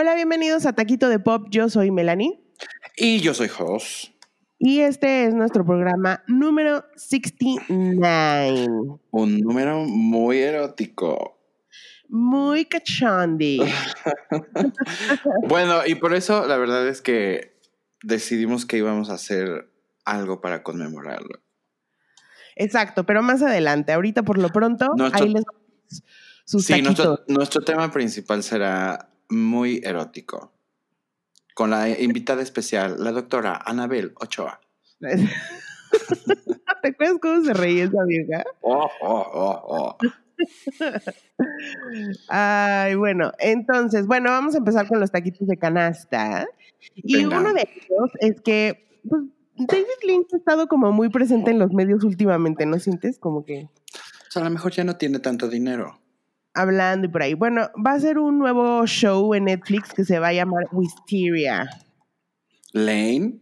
Hola, bienvenidos a Taquito de Pop. Yo soy Melanie. Y yo soy Jos. Y este es nuestro programa número 69. Un número muy erótico. Muy cachondi. bueno, y por eso la verdad es que decidimos que íbamos a hacer algo para conmemorarlo. Exacto, pero más adelante. Ahorita por lo pronto, ahí les sus Sí, nuestro, nuestro tema principal será muy erótico. Con la invitada especial, la doctora Anabel Ochoa. ¿Te acuerdas cómo se reía esa vieja? Oh, oh, oh, oh. Ay, bueno, entonces, bueno, vamos a empezar con los taquitos de canasta. Y uno de ellos es que pues, David Lynch ha estado como muy presente en los medios últimamente, ¿no sientes? Como que... O sea, a lo mejor ya no tiene tanto dinero. Hablando y por ahí. Bueno, va a ser un nuevo show en Netflix que se va a llamar Wisteria. ¿Lane?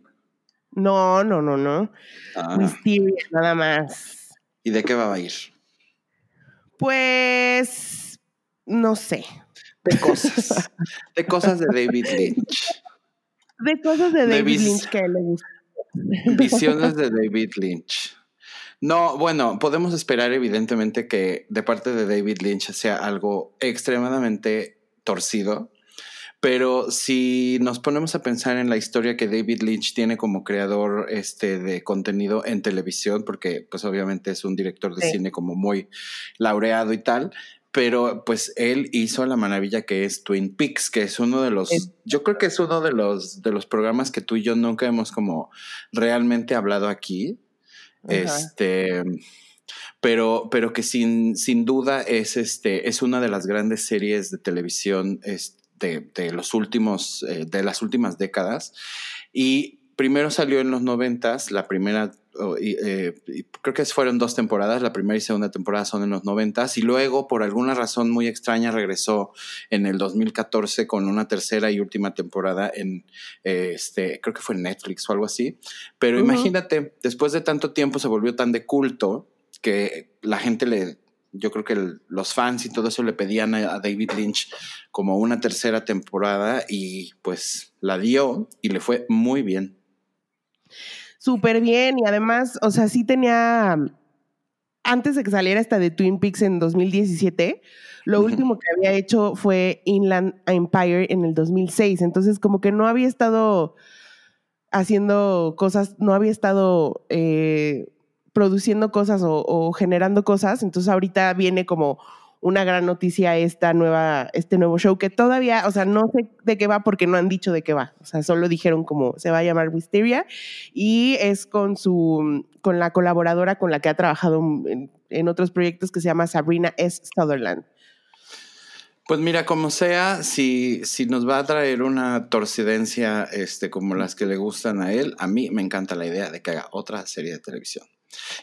No, no, no, no. Ah. Wisteria, nada más. ¿Y de qué va a ir? Pues, no sé. De cosas. de cosas de David Lynch. De cosas de David Lynch que le gusta. Visiones de David Lynch. No, bueno, podemos esperar evidentemente que de parte de David Lynch sea algo extremadamente torcido, pero si nos ponemos a pensar en la historia que David Lynch tiene como creador este, de contenido en televisión, porque pues obviamente es un director de cine como muy laureado y tal, pero pues él hizo la maravilla que es Twin Peaks, que es uno de los, yo creo que es uno de los, de los programas que tú y yo nunca hemos como realmente hablado aquí. Este, pero, pero que sin, sin duda es, este, es una de las grandes series de televisión de, de los últimos, eh, de las últimas décadas. Y primero salió en los noventas, la primera eh, creo que fueron dos temporadas, la primera y segunda temporada son en los noventas, y luego por alguna razón muy extraña regresó en el 2014 con una tercera y última temporada en, este, creo que fue en Netflix o algo así. Pero imagínate, después de tanto tiempo se volvió tan de culto que la gente le, yo creo que los fans y todo eso le pedían a, David Lynch como una tercera temporada y pues la dio y le fue muy bien súper bien y además, o sea, sí tenía, antes de que saliera esta de Twin Peaks en 2017, lo último que había hecho fue Inland Empire en el 2006, entonces como que no había estado haciendo cosas, no había estado eh, produciendo cosas o generando cosas, entonces ahorita viene como una gran noticia esta nueva, este nuevo show que todavía, o sea, no sé de qué va porque no han dicho de qué va. O sea, solo dijeron como se va a llamar Wisteria y es con su, con la colaboradora con la que ha trabajado en, otros proyectos que se llama Sabrina S. Sutherland. Pues mira, como sea, si, si nos va a traer una torcidencia este, como las que le gustan a él, a mí me encanta la idea de que haga otra serie de televisión.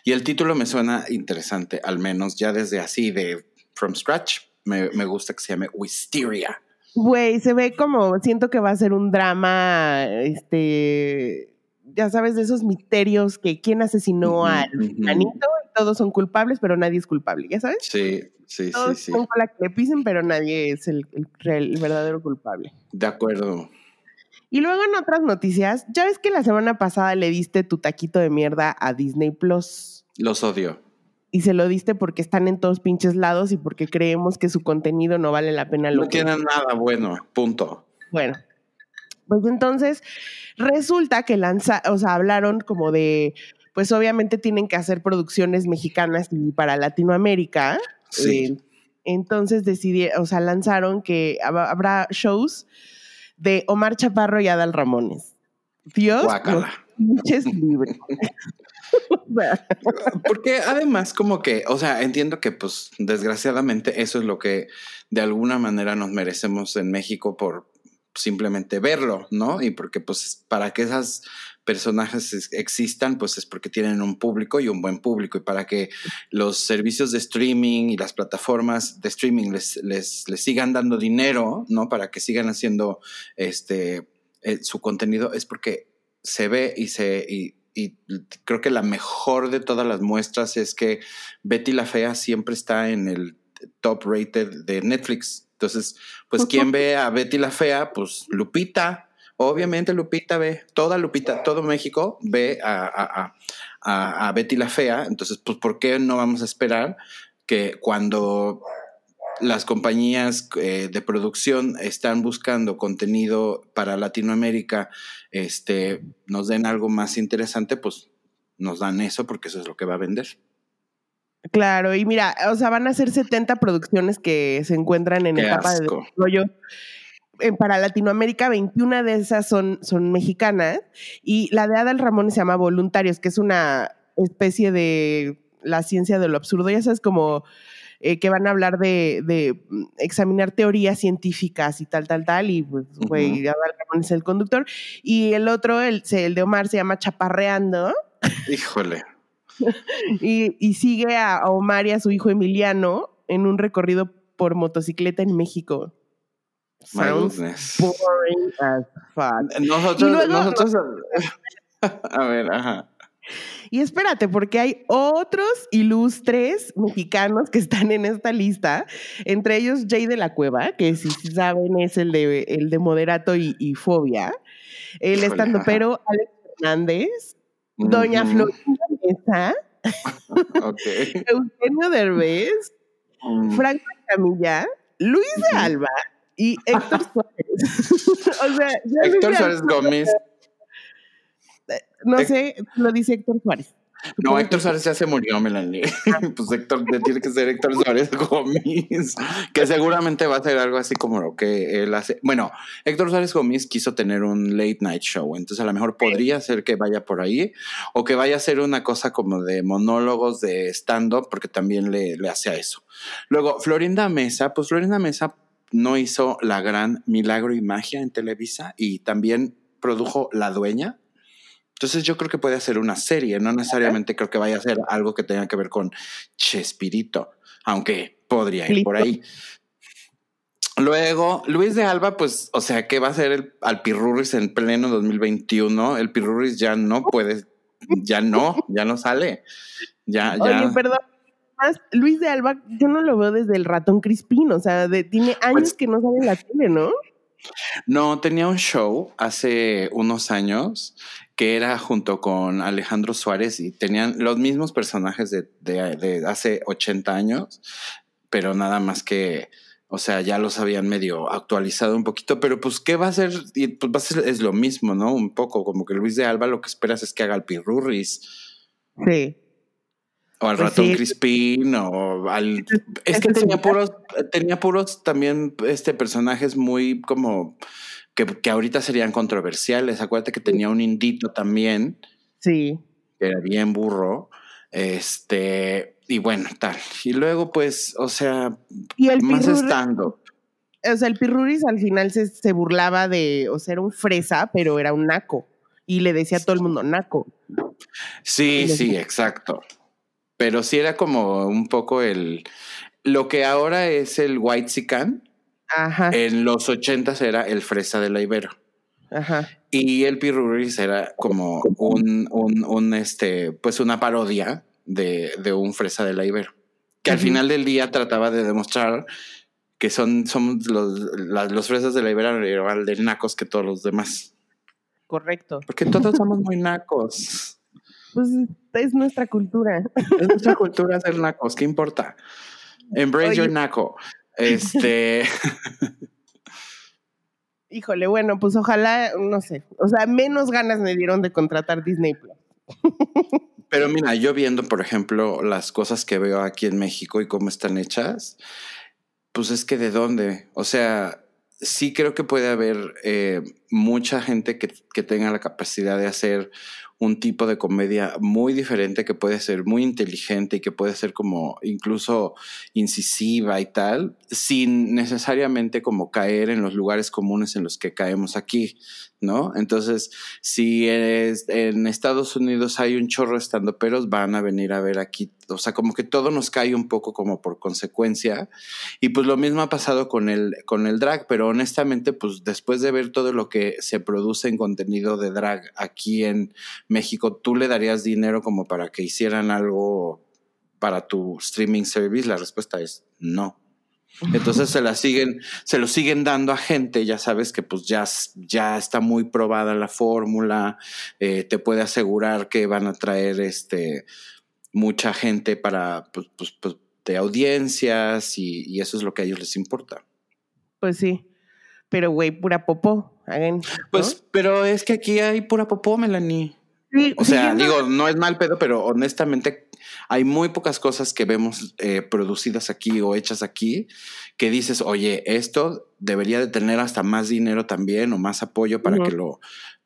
Y el título me suena interesante, al menos ya desde así de from scratch. Me, gusta que se llame Wisteria. Güey, se ve como, siento que va a ser un drama, este, ya sabes, de esos misterios que quién asesinó al manito, todos son culpables, pero nadie es culpable, ¿ya sabes? Sí, sí, sí, sí. Son la que le pisen, pero nadie es el, el, verdadero culpable. De acuerdo. Y luego en otras noticias, ya ves que la semana pasada le diste tu taquito de mierda a Disney Plus. Los odio y se lo diste porque están en todos pinches lados y porque creemos que su contenido no vale la pena. Lo no tienen nada bueno, punto. Bueno, pues entonces resulta que lanza, o sea, hablaron como de, pues obviamente tienen que hacer producciones mexicanas y para Latinoamérica. Sí. Eh, entonces decidieron, o sea, lanzaron que habrá shows de Omar Chaparro y Adal Ramones. Dios, Guácala. libres. Porque además como que, o sea, entiendo que pues desgraciadamente eso es lo que de alguna manera nos merecemos en México por simplemente verlo, ¿no? Y porque pues para que esas personajes existan, pues es porque tienen un público y un buen público. Y para que los servicios de streaming y las plataformas de streaming les, les, les sigan dando dinero, ¿no? Para que sigan haciendo este, eh, su contenido, es porque se ve y se, creo que la mejor de todas las muestras es que Betty la Fea siempre está en el top rated de Netflix. Entonces, pues, ¿quién ve a Betty la Fea? Pues Lupita. Obviamente Lupita ve, toda Lupita, todo México ve a, a, a Betty la Fea. Entonces, pues, ¿por qué no vamos a esperar que cuando las compañías eh, de producción están buscando contenido para Latinoamérica, este, nos den algo más interesante, pues nos dan eso porque eso es lo que va a vender. Claro, y mira, o sea, van a ser 70 producciones que se encuentran en etapa de desarrollo. Eh, para Latinoamérica, 21 de esas son, son mexicanas y la de Adal Ramón se llama Voluntarios, que es una especie de la ciencia de lo absurdo, ya sabes, como eh, que van a hablar de, mm, examinar teorías científicas y tal, tal, tal, y pues, güey, Ramón es el conductor. Y el otro, el, el de Omar, se llama Chaparreando. Híjole. y, sigue a Omar y a su hijo Emiliano en un recorrido por motocicleta en México. Sounds boring as fuck. Nosotros, nosotros, a ver, ajá. Y espérate, porque hay otros ilustres mexicanos que están en esta lista, entre ellos Jay de la Cueva, que si saben es el de, el de Moderato y, Fobia, el estando pero Alex Fernández, Doña Florinda Mesa, Eugenio Derbez, mm. Franco Camilla, Luis de Alba y Héctor Suárez. o sea, Héctor Suárez Gómez no sé, lo dice Héctor Suárez. No, Héctor Suárez ya se murió, Melanie. Pues Héctor, tiene que ser Héctor Suárez Gómez, que seguramente va a ser algo así como lo que él hace. Bueno, Héctor Suárez Gómez quiso tener un late night show, entonces a lo mejor podría ser que vaya por ahí o que vaya a ser una cosa como de monólogos de stand-up, porque también le, le hace a eso. Luego, Florinda Mesa, pues Florinda Mesa no hizo la gran milagro y magia en Televisa y también produjo La Dueña, entonces yo creo que puede ser una serie, no necesariamente creo que vaya a ser algo que tenga que ver con Chespirito, aunque podría ir por ahí. Luego, Luis de Alba, pues, o sea, ¿qué va a ser el Alpirurris en pleno 2021? El Pirurris ya no puede, ya no, ya no sale. Ya, ya. Perdón. Luis de Alba, yo no lo veo desde el ratón Crispín, o sea, tiene años pues que no sale en la tele, ¿no? No, tenía un show hace unos años que era junto con Alejandro Suárez y tenían los mismos personajes de, de, hace 80 años, pero nada más que, o sea, ya los habían medio actualizado un poquito, pero pues, ¿qué va a ser? Y pues va a ser, es lo mismo, ¿no? Un poco, como que Luis de Alba lo que esperas es que haga el pirurris. Sí. O al pues ratón Crispín, o al... Es que tenía puros, tenía puros también este personajes muy como que, ahorita serían controversiales. Acuérdate que tenía un indito también. Sí. Que era bien burro. Este, y bueno, tal. Y luego, pues, o sea, ¿Y el más estando. O sea, el Pirruris al final se, burlaba de, o sea, era un fresa, pero era un naco. Y le decía a todo el mundo naco. Sí, sí, exacto. Pero sí era como un poco el. Lo que ahora es el White Sican en los ochentas era el Fresa de la Ibero. Ajá. Y el Piruris era como un, un, este, pues una parodia de, de, un Fresa de la Ibero. Que al final del día trataba de demostrar que son, somos los, los fresas de la Ibero igual de nacos que todos los demás. Correcto. Porque todos somos muy nacos. Pues es nuestra cultura. Es nuestra cultura ser nacos, ¿qué importa? Embrace your naco. Este. Híjole, bueno, pues ojalá, no sé. O sea, menos ganas me dieron de contratar Disney Plus. Pero mira, yo viendo, por ejemplo, las cosas que veo aquí en México y cómo están hechas, pues es que de dónde. O sea, sí creo que puede haber eh, mucha gente que, que tenga la capacidad de hacer un tipo de comedia muy diferente que puede ser muy inteligente y que puede ser como incluso incisiva y tal, sin necesariamente como caer en los lugares comunes en los que caemos aquí, ¿no? Entonces, si en Estados Unidos hay un chorro estando peros, van a venir a ver aquí, o sea, como que todo nos cae un poco como por consecuencia. Y pues lo mismo ha pasado con el, con el drag, pero honestamente, pues después de ver todo lo que se produce en contenido de drag aquí en México, ¿tú le darías dinero como para que hicieran algo para tu streaming service? La respuesta es no. Entonces se la siguen, se lo siguen dando a gente, ya sabes que pues ya, ya está muy probada la fórmula, eh, te puede asegurar que van a traer este mucha gente para pues, pues, pues de audiencias y, eso es lo que a ellos les importa. Pues sí, pero güey, pura popó. Pues, pero es que aquí hay pura popó, Melanie. o sea, digo, no es mal pedo, pero honestamente hay muy pocas cosas que vemos eh, producidas aquí o hechas aquí que dices, oye, esto debería de tener hasta más dinero también o más apoyo para que lo,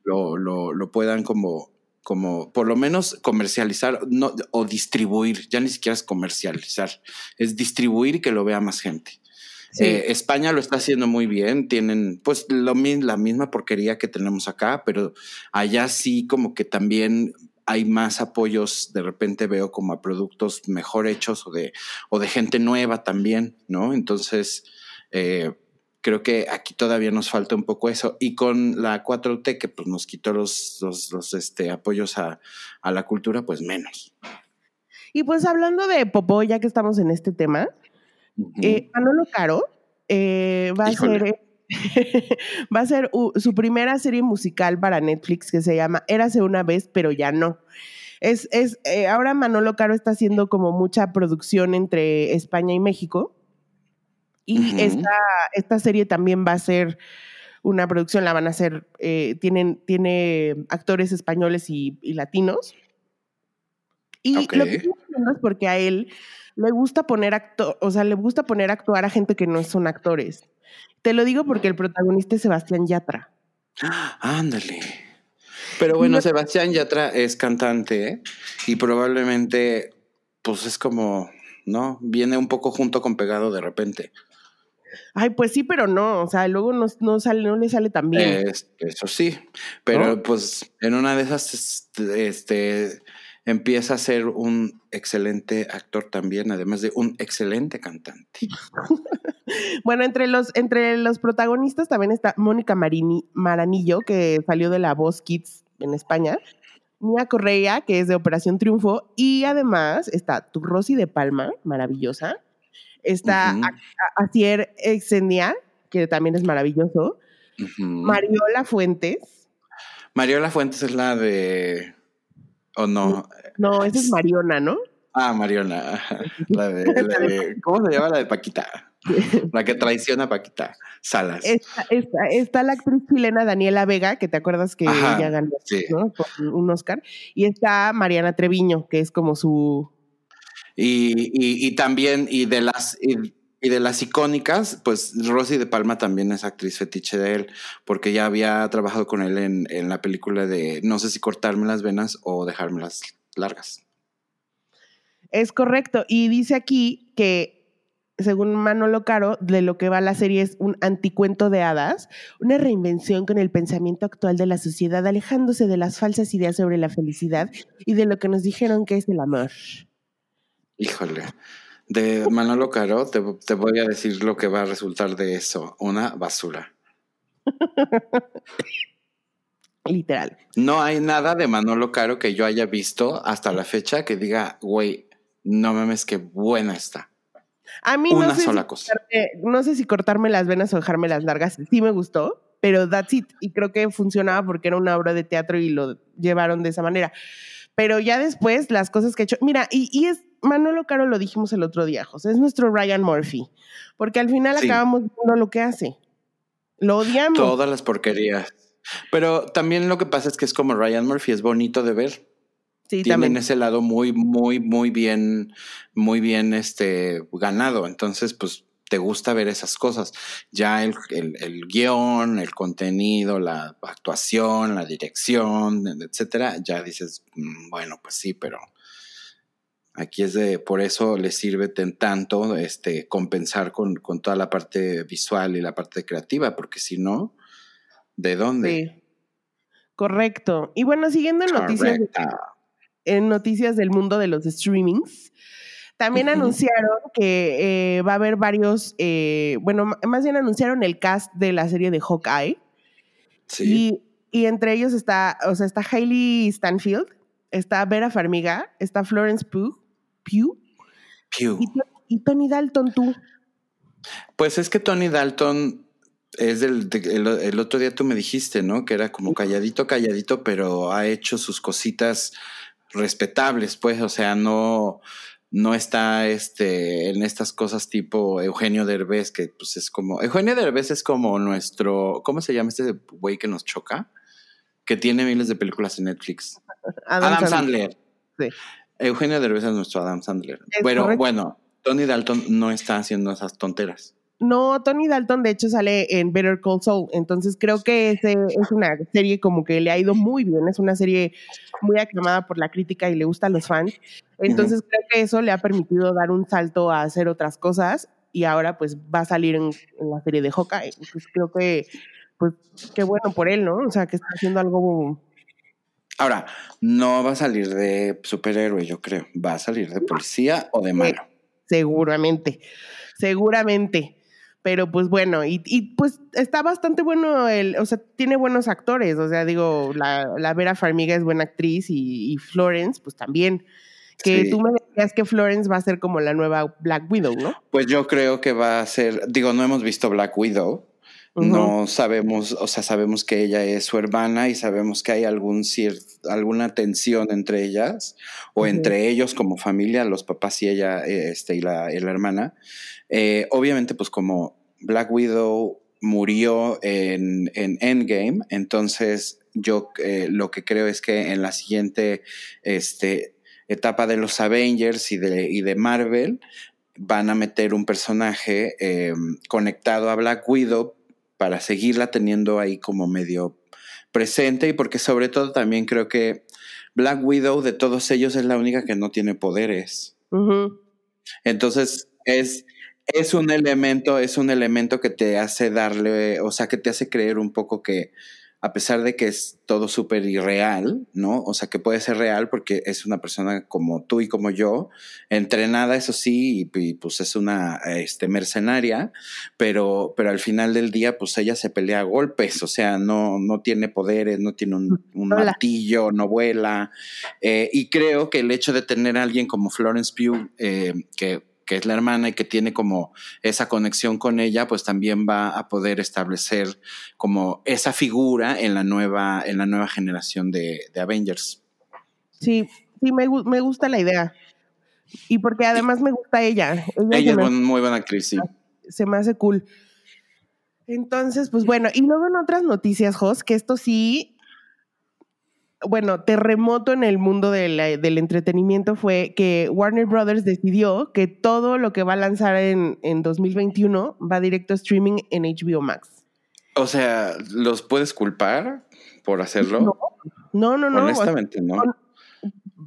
lo, lo, puedan como, como, por lo menos comercializar no, o distribuir. Ya ni siquiera es comercializar, es distribuir y que lo vea más gente. Eh, España lo está haciendo muy bien, tienen pues lo, la misma porquería que tenemos acá, pero allá sí como que también hay más apoyos, de repente veo como a productos mejor hechos o de, o de gente nueva también, ¿no? Entonces, eh, creo que aquí todavía nos falta un poco eso. Y con la 4T, que pues nos quitó los, los, este, apoyos a, la cultura, pues menos. Y pues hablando de Popó, ya que estamos en este tema, eh, Manolo Caro eh, va a ser va a ser su primera serie musical para Netflix que se llama Érase una vez, pero ya no. Es, es eh, ahora Manolo Caro está haciendo como mucha producción entre España y México. Y esta, esta, serie también va a ser una producción, la van a hacer, eh, tienen, tiene actores españoles y, latinos. Y lo que estoy es porque a él le gusta poner acto, o sea, le gusta poner a actuar a gente que no son actores. Te lo digo porque el protagonista es Sebastián Yatra. Ándale. Pero bueno, Sebastián Yatra es cantante ¿eh? y probablemente, pues es como, ¿no? Viene un poco junto con pegado de repente. Ay, pues sí, pero no, o sea, luego no, no sale, no le sale tan bien. eso sí, pero pues en una de esas, este, empieza a ser un excelente actor también, además de un excelente cantante. bueno, entre los, entre los protagonistas también está Mónica Maranillo, que salió de la Voz Kids en España. Mia Correa, que es de Operación Triunfo, y además está tu Rosy de Palma, maravillosa. Está Asier Exendia, que también es maravilloso. Mariola Fuentes. Mariola Fuentes es la de ¿O no? No, esa es Mariona, ¿no? Ah, Mariona. La de, ¿Cómo se llama la de Paquita? La que traiciona a Paquita Salas. Está, la actriz chilena Daniela Vega, que te acuerdas que ella ganó un Oscar. Y está Mariana Treviño, que es como su. Y, también, y de las. Y de las icónicas, pues Rosy de Palma también es actriz fetiche de él, porque ya había trabajado con él en, en la película de no sé si cortarme las venas o dejármelas largas. Es correcto. Y dice aquí que, según Manolo Caro, de lo que va la serie es un anticuento de hadas, una reinvención con el pensamiento actual de la sociedad, alejándose de las falsas ideas sobre la felicidad y de lo que nos dijeron que es el amor. Híjole de Manolo Caro, te, voy a decir lo que va a resultar de eso, una basura. Literal. No hay nada de Manolo Caro que yo haya visto hasta la fecha que diga, güey, no mames, qué buena está. A mí Una no sé sola cosa. no sé si cortarme las venas o dejarme las largas. Sí me gustó, pero that's it. Y creo que funcionaba porque era una obra de teatro y lo llevaron de esa manera. Pero ya después, las cosas que he hecho. Mira, y, y es Manolo Caro lo dijimos el otro día, José, es nuestro Ryan Murphy, porque al final acabamos viendo lo que hace. Lo odiamos. Todas las porquerías. Pero también lo que pasa es que es como Ryan Murphy, es bonito de ver. Sí, Tienen también. ese lado muy, muy, muy bien, muy bien este, ganado. Entonces, pues te gusta ver esas cosas. Ya el, el, el, guion, el contenido, la actuación, la dirección, etcétera, ya dices, mm, bueno, pues sí, pero Aquí es de, por eso le sirve tanto este, compensar con, toda la parte visual y la parte creativa, porque si no, ¿de dónde? Sí. Correcto. Y bueno, siguiendo en noticias, en noticias del mundo de los streamings, también anunciaron que eh, va a haber varios, eh, bueno, más bien anunciaron el cast de la serie de Hawkeye. Sí. Y, y entre ellos está, o sea, está Hailey Stanfield, está Vera Farmiga, está Florence Pugh, Pew. Y, Tony Dalton, tú. Pues es que Tony Dalton es del, el, otro día tú me dijiste, ¿no? Que era como calladito, calladito, pero ha hecho sus cositas respetables, pues, o sea, no, no está este, en estas cosas tipo Eugenio Derbez, que pues es como, Eugenio Derbez es como nuestro, ¿cómo se llama este güey que nos choca? Que tiene miles de películas en Netflix. Adam, Sandler. Sí. Eugenio Derbez es nuestro Adam Sandler. pero bueno, Tony Dalton no está haciendo esas tonteras. No, Tony Dalton de hecho sale en Better Call Saul, entonces creo que ese es una serie como que le ha ido muy bien, es una serie muy aclamada por la crítica y le gusta a los fans, entonces creo que eso le ha permitido dar un salto a hacer otras cosas. Y ahora pues va a salir en, la serie de Hawkeye, pues creo que pues qué bueno por él, ¿no? O sea, que está haciendo algo... Ahora, no va a salir de superhéroe, yo creo, va a salir de policía o de malo. Seguramente, seguramente. Pero pues bueno, y, y, pues está bastante bueno, el, o sea, tiene buenos actores, o sea, digo, la, la Vera Farmiga es buena actriz y, y Florence, pues también. Que tú me decías que Florence va a ser como la nueva Black Widow, ¿no? Pues yo creo que va a ser, digo, no hemos visto Black Widow, no sabemos, o sea, sabemos que ella es su hermana y sabemos que hay algún alguna tensión entre ellas o entre ellos como familia, los papás y ella este, y, la, y la hermana. Eh, obviamente, pues como Black Widow murió en, en Endgame, entonces yo eh, lo que creo es que en la siguiente este, etapa de los Avengers y de, y de Marvel van a meter un personaje eh, conectado a Black Widow para seguirla teniendo ahí como medio presente y porque sobre todo también creo que Black Widow de todos ellos es la única que no tiene poderes. Entonces es es un elemento, es un elemento que te hace darle, o sea, que te hace creer un poco que a pesar de que es todo súper irreal, ¿no? O sea, que puede ser real porque es una persona como tú y como yo, entrenada, eso sí, y, pues es una este, mercenaria, pero, pero al final del día, pues ella se pelea a golpes, o sea, no, no tiene poderes, no tiene un, martillo, no vuela. Eh, y creo que el hecho de tener a alguien como Florence Pugh, eh, que que es la hermana y que tiene como esa conexión con ella, pues también va a poder establecer como esa figura en la nueva, en la nueva generación de, Avengers. Sí, sí, me, me, gusta la idea. Y porque además me gusta ella. Ella, es muy buena actriz, sí. Se me hace cool. Entonces, pues bueno, y luego en otras noticias, Jos, que esto sí bueno, terremoto en el mundo del entretenimiento fue que Warner Brothers decidió que todo lo que va a lanzar en, en 2021 va directo a streaming en HBO Max. O sea, ¿los puedes culpar por hacerlo? No, no, no. Honestamente, no.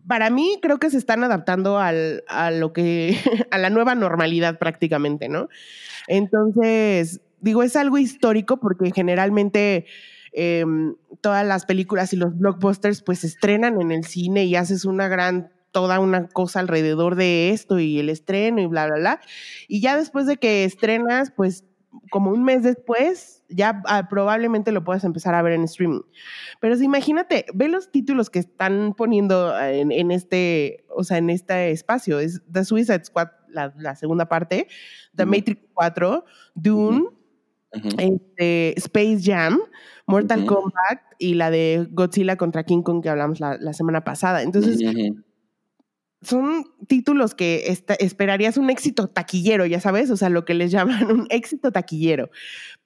Para mí creo que se están adaptando al, a lo que, a la nueva normalidad prácticamente, ¿no? Entonces, digo, es algo histórico porque generalmente Em, todas las películas y los blockbusters pues se estrenan en el cine y haces una gran toda una cosa alrededor de esto y el estreno y bla, bla, bla. Y ya después de que estrenas, pues como un mes después, ya ah, probablemente lo puedas empezar a ver en streaming. Pero si imagínate, ve los títulos que están poniendo en, este, o sea, en este espacio. Es The Suicide Squad, la, segunda parte, The Matrix 4, Dune, este, Space Jam, Mortal Kombat y la de Godzilla contra King Kong que hablamos la, semana pasada. Entonces, son títulos que esperarías un éxito taquillero, ya sabes, o sea, lo que les llaman un éxito taquillero.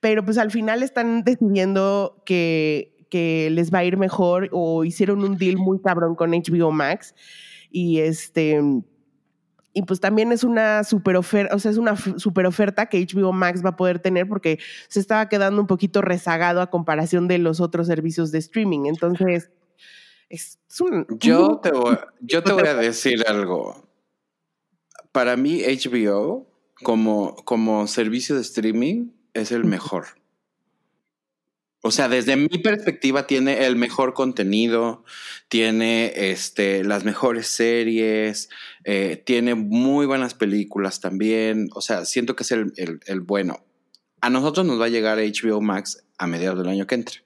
Pero pues al final están decidiendo que, que les va a ir mejor o hicieron un deal muy cabrón con HBO Max y este y pues también es una super oferta, o sea, es una super oferta que HBO Max va a poder tener porque se estaba quedando un poquito rezagado a comparación de los otros servicios de streaming. Entonces, es, un... Yo te, voy, yo te voy a decir algo. Para mí, HBO como, como servicio de streaming es el mejor. O sea, desde mi perspectiva tiene el mejor contenido, tiene este, las mejores series, eh, tiene muy buenas películas también. O sea, siento que es el, el, bueno. A nosotros nos va a llegar HBO Max a mediados del año que entre.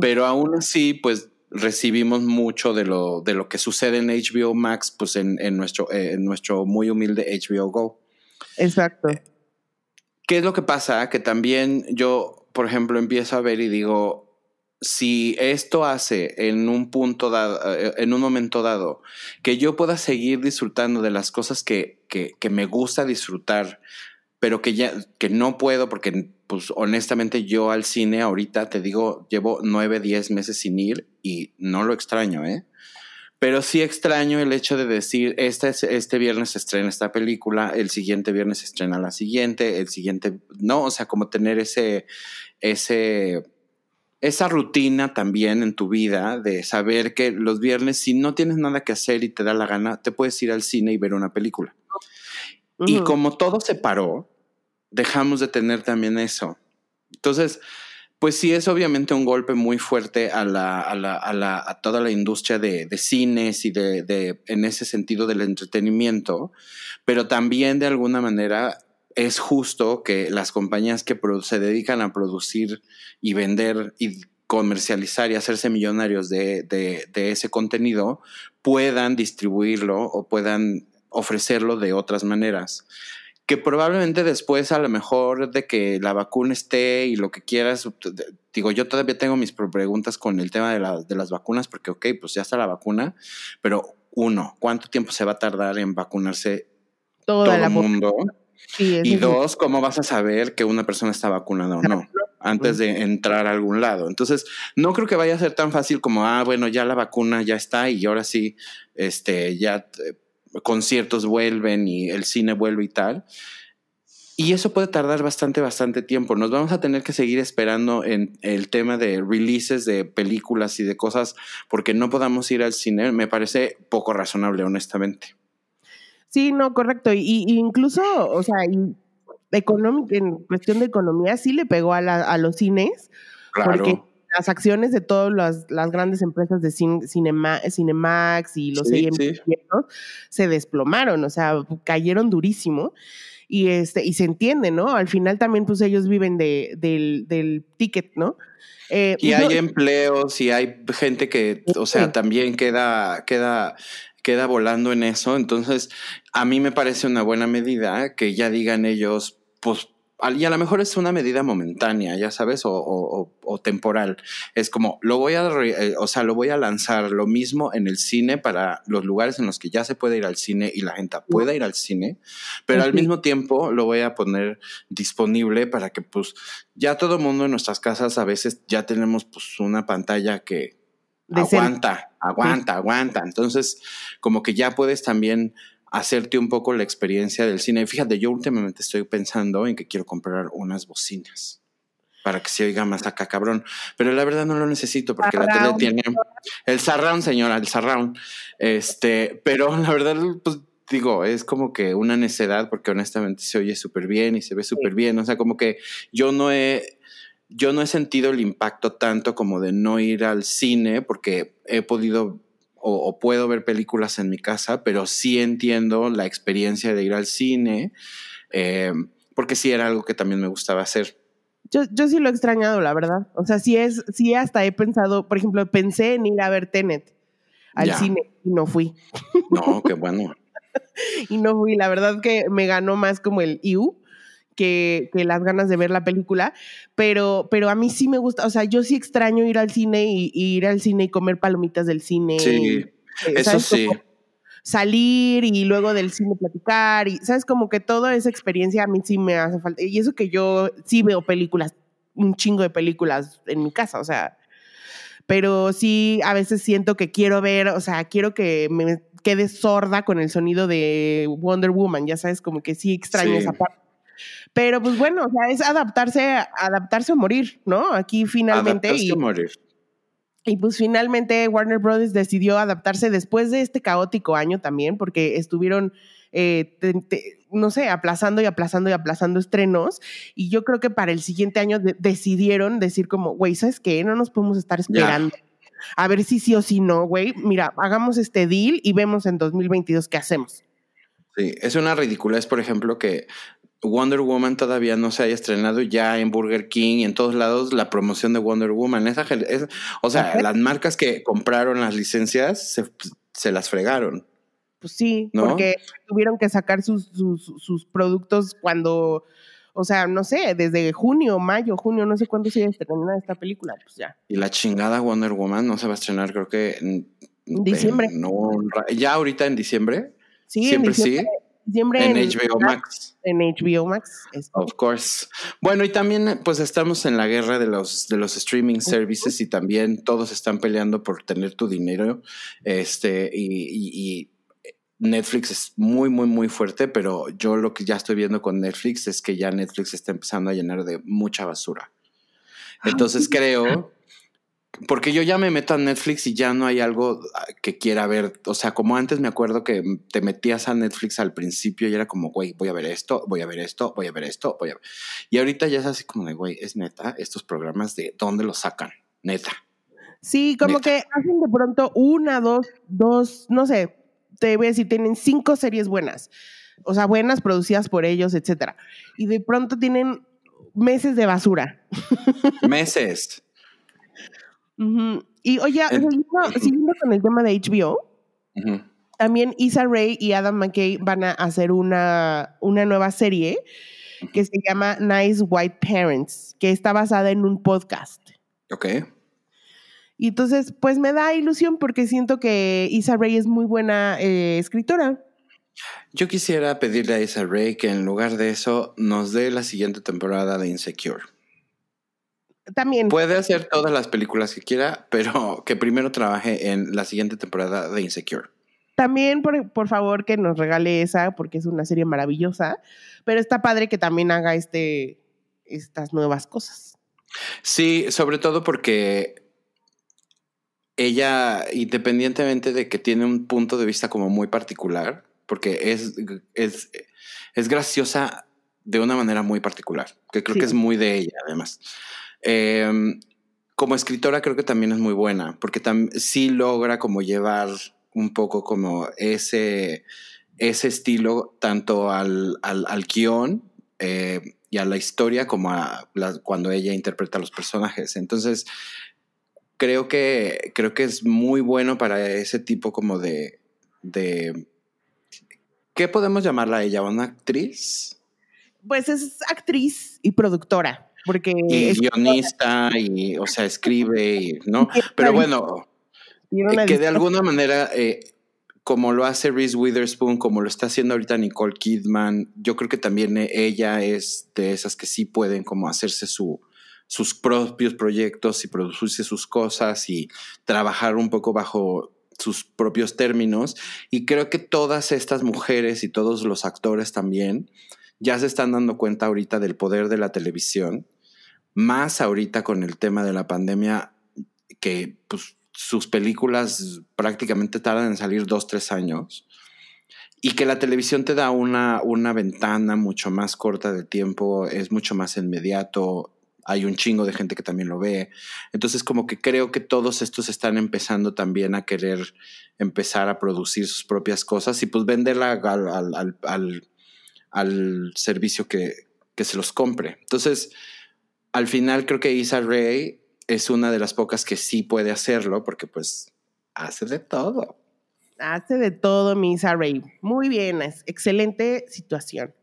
Pero aún así, pues recibimos mucho de lo, de lo que sucede en HBO Max, pues en, en nuestro, eh, en nuestro muy humilde HBO Go. Exacto. ¿Qué es lo que pasa? Que también yo, por ejemplo, empiezo a ver y digo, si esto hace en un punto dado, eh, en un momento dado, que yo pueda seguir disfrutando de las cosas que, que, me gusta disfrutar, pero que ya que no puedo porque pues honestamente yo al cine ahorita te digo llevo nueve, diez meses sin ir y no lo extraño, ¿eh? Pero sí extraño el hecho de decir, este, este viernes se estrena esta película, el siguiente viernes se estrena la siguiente, el siguiente, no, o sea, como tener ese, ese, esa rutina también en tu vida de saber que los viernes, si no tienes nada que hacer y te da la gana, te puedes ir al cine y ver una película. Y como todo se paró, dejamos de tener también eso. Entonces, pues sí es obviamente un golpe muy fuerte a, la, a, la, a, la, a toda la industria de, de cines y de, de, en ese sentido del entretenimiento, pero también de alguna manera es justo que las compañías que se dedican a producir y vender y comercializar y hacerse millonarios de, de, de ese contenido puedan distribuirlo o puedan ofrecerlo de otras maneras que probablemente después a lo mejor de que la vacuna esté y lo que quieras, digo, yo todavía tengo mis preguntas con el tema de, la, de las vacunas, porque, ok, pues ya está la vacuna, pero uno, ¿cuánto tiempo se va a tardar en vacunarse todo el mundo? Y dos, ¿cómo vas a saber que una persona está vacunada o no? antes de entrar a algún lado. Entonces, no creo que vaya a ser tan fácil como, ah, bueno, ya la vacuna ya está y ahora sí, este, ya eh, conciertos vuelven y el cine vuelve y tal. Y eso puede tardar bastante, bastante tiempo. Nos vamos a tener que seguir esperando en el tema de releases de películas y de cosas porque no podamos ir al cine. Me parece poco razonable, honestamente. Sí, no, correcto. Y, incluso, o sea, en cuestión de economía, sí le pegó a, a los cines. Claro. Porque las acciones de todas las, las grandes empresas de Cinema, Cinemax y los sí, se desplomaron, o sea, cayeron durísimo. Y, este, y se entiende, ¿no? Al final también, pues ellos viven de, del, del ticket, ¿no? Eh, y hay empleos y hay gente que, o sea, también queda, queda, queda volando en eso. Entonces, a mí me parece una buena medida que ya digan ellos, pues y a lo mejor es una medida momentánea, ya sabes, o, temporal. Es como, lo voy a, eh, o sea, lo voy a lanzar lo mismo en el cine para los lugares en los que ya se puede ir al cine y la gente pueda ir al cine, pero al mismo tiempo lo voy a poner disponible para que pues ya todo mundo en nuestras casas a veces ya tenemos pues una pantalla que aguanta, aguanta, aguanta. Entonces, como que ya puedes también hacerte un poco la experiencia del cine. Fíjate, yo últimamente estoy pensando en que quiero comprar unas bocinas para que se oiga más acá, cabrón. Pero la verdad no lo necesito porque la tele tiene el surround, señora, el surround. Este, pero la verdad, pues digo, es como que una necedad porque honestamente se oye súper bien y se ve súper bien. O sea, como que yo no he, yo no he sentido el impacto tanto como de no ir al cine porque he podido o, puedo ver películas en mi casa, pero sí entiendo la experiencia de ir al cine, eh, porque sí era algo que también me gustaba hacer. Yo, yo sí lo he extrañado, la verdad. O sea, sí es, sí hasta he pensado, por ejemplo, pensé en ir a ver Tenet al cine y no fui. No, qué bueno. y no fui. La verdad que me ganó más como el IU que, que, las ganas de ver la película, pero, pero a mí sí me gusta, o sea, yo sí extraño ir al cine y, ir al cine y comer palomitas del cine. Sí, eh, eso sí. salir y luego del cine platicar y, ¿sabes? Como que toda esa experiencia a mí sí me hace falta. Y eso que yo sí veo películas, un chingo de películas en mi casa, o sea, pero sí a veces siento que quiero ver, o sea, quiero que me quede sorda con el sonido de Wonder Woman, ya sabes, como que sí extraño esa parte. Pero pues bueno, o sea, es adaptarse, adaptarse o morir, ¿no? Aquí finalmente. Adaptarse y, o morir. Y pues finalmente Warner Brothers decidió adaptarse después de este caótico año también, porque estuvieron, eh, no sé, aplazando y aplazando y aplazando estrenos. Y yo creo que para el siguiente año decidieron decir como, güey, ¿sabes qué? No nos podemos estar esperando. A ver si sí o si no, güey. Mira, hagamos este deal y vemos en 2022 qué hacemos. Sí, es una ridiculez, por ejemplo, que Wonder Woman todavía no se haya estrenado ya en Burger King y en todos lados la promoción de Wonder Woman. Esa, o sea, las marcas que compraron las licencias se, las fregaron. Pues sí, porque tuvieron que sacar sus, sus, productos cuando, O sea, no sé, desde junio, mayo, junio, no sé cuándo se estrenar esta película, pues ya. Y la chingada Wonder Woman no se va a estrenar, creo que en, diciembre. no, ya ahorita en diciembre. Sí, siempre en diciembre, sí. En HBO Max. En HBO Max. Of course. Bueno, y también pues estamos en la guerra de los, de los streaming services y también todos están peleando por tener tu dinero. Este, y, y- y Netflix es muy, muy, muy fuerte, pero yo lo que ya estoy viendo con Netflix es que ya Netflix está empezando a llenar de mucha basura. Entonces creo, porque yo ya me meto a Netflix y ya no hay algo ah, que quiera ver. O sea, como antes me acuerdo que te metías a Netflix al principio y era como, güey, voy a ver esto, voy a ver esto, voy a ver esto, voy a ver. Y ahorita ya es así como de, güey, es neta, estos programas de dónde los sacan, neta. Sí, como Neta. que hacen de pronto una, dos, dos, no sé, te voy a decir, tienen cinco series buenas. O sea, buenas, producidas por ellos, etcétera. Y de pronto tienen meses de basura. Meses. Y oye, En- siguiendo, con el tema de HBO, también Issa Rae y Adam McKay van a hacer una, una nueva serie que se llama Nice White Parents, que está basada en un podcast. Ok. Y entonces, pues me da ilusión porque siento que Issa Rae es muy buena eh, escritora. Yo quisiera pedirle a Issa Rae que en lugar de eso nos dé la siguiente temporada de Insecure. También, Puede hacer todas las películas que quiera, pero que primero trabaje en la siguiente temporada de Insecure. también por, por favor que nos regale esa porque es una serie maravillosa. Pero está padre que también haga este, estas nuevas cosas. Sí, sobre todo porque ella, independientemente de que tiene un punto de vista como muy particular, porque es, es, es graciosa de una manera muy particular, que creo Sí. que es muy de ella, además. Eh, como escritora creo que también es muy buena, porque sí logra como llevar un poco como ese, ese estilo tanto al, al, al guion eh, y a la historia como a cuando ella interpreta a los personajes. Entonces, creo que, creo que es muy bueno para ese tipo como de, de ¿qué podemos llamarla a ella? ¿Una actriz? Pues es actriz y productora. Porque Y es- guionista, y, o sea, escribe, y, ¿no? Pero bueno, Eh, que de alguna manera, eh, como lo hace Reese Witherspoon, como lo está haciendo ahorita Nicole Kidman, yo creo que también eh, ella es de esas que sí pueden como hacerse su, sus propios proyectos y producirse sus cosas y trabajar un poco bajo sus propios términos. Y creo que todas estas mujeres y todos los actores también ya se están dando cuenta ahorita del poder de la televisión, más ahorita con el tema de la pandemia, que pues sus películas prácticamente tardan en salir dos, tres años. Y que la televisión te da una, una ventana mucho más corta de tiempo, es mucho más inmediato, hay un chingo de gente que también lo ve. Entonces como que creo que todos estos están empezando también a querer empezar a producir sus propias cosas y pues venderla al, al, al, al, servicio que, que se los compre. Entonces, al final creo que Issa Rae es una de las pocas que sí puede hacerlo porque pues hace de todo. Hace de todo Misa Ray. Muy bien, es excelente situación.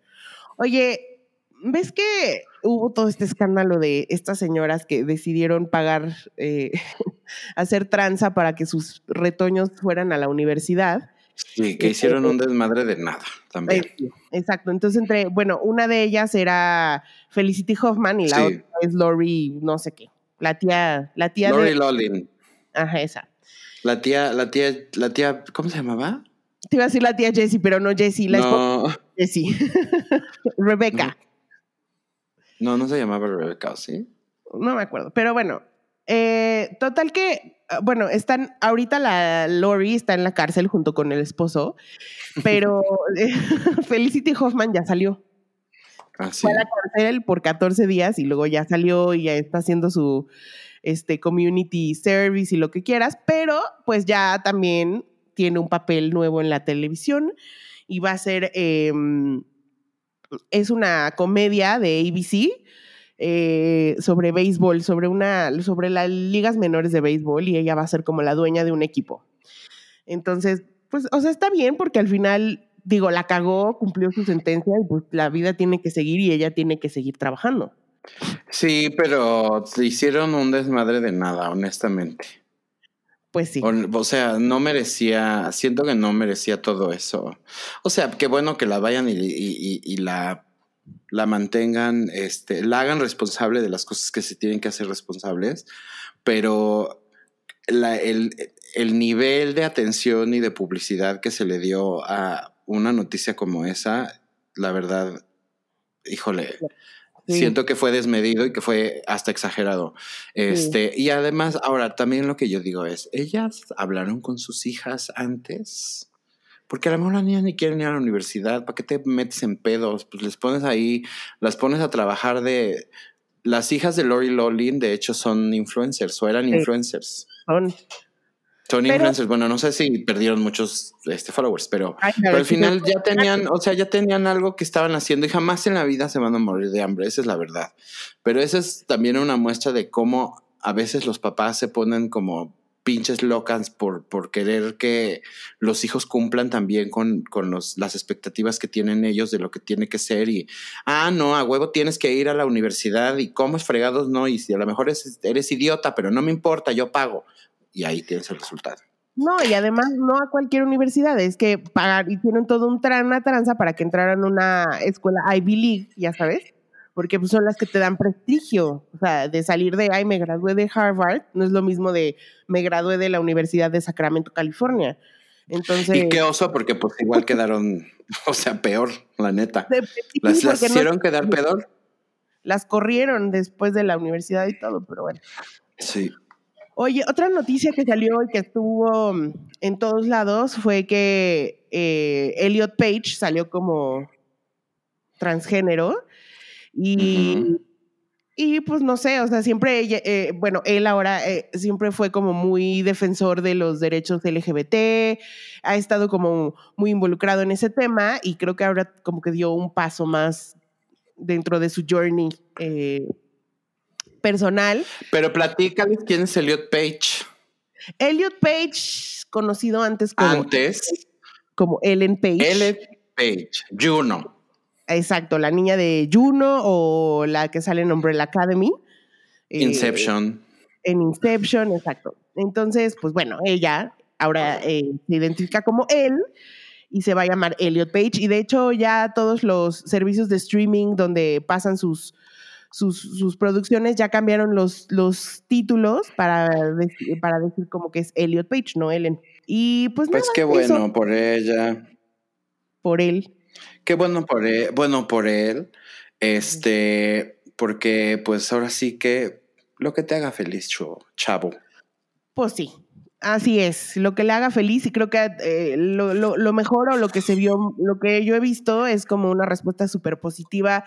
Oye, ¿ves que hubo todo este escándalo de estas señoras que decidieron pagar, eh, hacer tranza para que sus retoños fueran a la universidad? Sí, que hicieron un desmadre de nada también. Eh, exacto. Entonces, entre, bueno, una de ellas era Felicity Hoffman y la Sí. otra es Lori, no sé qué. La tía, la tía Lori de. Loughlin. Ajá, esa. La tía, la tía, la tía, ¿cómo se llamaba? Te iba a decir la tía Jessie, pero no Jessie, la esposa No, Jessie. Rebeca. no, no se llamaba Rebecca, ¿sí? No me acuerdo. Pero bueno, eh, total que, ah, bueno, están, ahorita la Lori está en la cárcel junto con el esposo, pero eh, Felicity Hoffman ya salió. Así. Fue a la cárcel por 14 días y luego ya salió y ya está haciendo su este, community service y lo que quieras, pero pues ya también tiene un papel nuevo en la televisión y va a ser, em, es una comedia de ABC eh, sobre béisbol, sobre, una, sobre las ligas menores de béisbol y ella va a ser como la dueña de un equipo. Entonces, pues, o sea, está bien porque al final digo, la cagó, cumplió su sentencia y pues la vida tiene que seguir y ella tiene que seguir trabajando. Sí, pero hicieron un desmadre de nada, honestamente. Pues sí. O, sea, no merecía, siento que no merecía todo eso. O sea, qué bueno que la vayan y, y, la, la mantengan, este, la hagan responsable de las cosas que se tienen que hacer responsables, pero la, el, el nivel de atención y de publicidad que se le dio a una noticia como esa, la verdad, híjole, siento que fue desmedido y que fue hasta exagerado. Este, y además, ahora también lo que yo digo es, ellas hablaron con sus hijas antes. Porque a lo mejor las niñas ni quieren ir a la universidad, ¿para qué te metes en pedos? Pues les pones ahí, las pones a trabajar de... Las hijas de Lori Lolin, de hecho, son influencers o eran influencers. Son. Son influencers, bueno, no sé si perdieron muchos este, followers, pero, pero al final ya tenían, o sea, ya tenían algo que estaban haciendo y jamás en la vida se van a morir de hambre, esa es la verdad. Pero esa es también una muestra de cómo a veces los papás se ponen como pinches locas por, por querer que los hijos cumplan también con, con los, las expectativas que tienen ellos de lo que tiene que ser y, ah, no, a huevo tienes que ir a la universidad y cómo es fregados, no, y si a lo mejor eres idiota, pero no me importa, yo pago y ahí tienes el resultado. No, y además no a cualquier universidad, es que pagar, hicieron todo un una tranza para que entraran a una escuela Ivy League, ya sabes, porque pues, son las que te dan prestigio, o sea, de salir de, ay, me gradué de Harvard, no es lo mismo de, me gradué de la Universidad de Sacramento, California. Entonces, y qué oso, porque pues igual quedaron, o sea, peor, la neta. las, hicieron quedar peor. Las corrieron después de la universidad y todo, pero bueno. Sí. Oye, otra noticia que salió y que estuvo mm, en todos lados fue que eh, Elliot Page salió como transgénero y, y pues no sé, o sea, siempre, eh, bueno, él ahora eh, siempre fue como muy defensor de los derechos LGBT, ha estado como muy involucrado en ese tema y creo que ahora como que dio un paso más dentro de su journey personal. Pero platícales quién es Elliot Page. Elliot Page, conocido antes como. Antes. Como Ellen Page. Ellen Page, Juno. Exacto, la niña de Juno o la que sale en Umbrella Academy. Eh, Inception. en Inception, exacto. Entonces, pues bueno, ella ahora eh, se identifica como él y se va a llamar Elliot Page. Y de hecho, ya todos los servicios de streaming donde pasan sus sus, producciones ya cambiaron los, los títulos para, decir, para decir como que es Elliot Page, no Ellen. Y pues, pues qué bueno por ella. Por él. Qué bueno por él. Bueno, por él. Este, porque pues ahora sí que lo que te haga feliz, chavo. Pues sí, Así es, lo que le haga feliz y creo que eh, lo, mejor o lo que se vio, lo que yo he visto es como una respuesta súper positiva.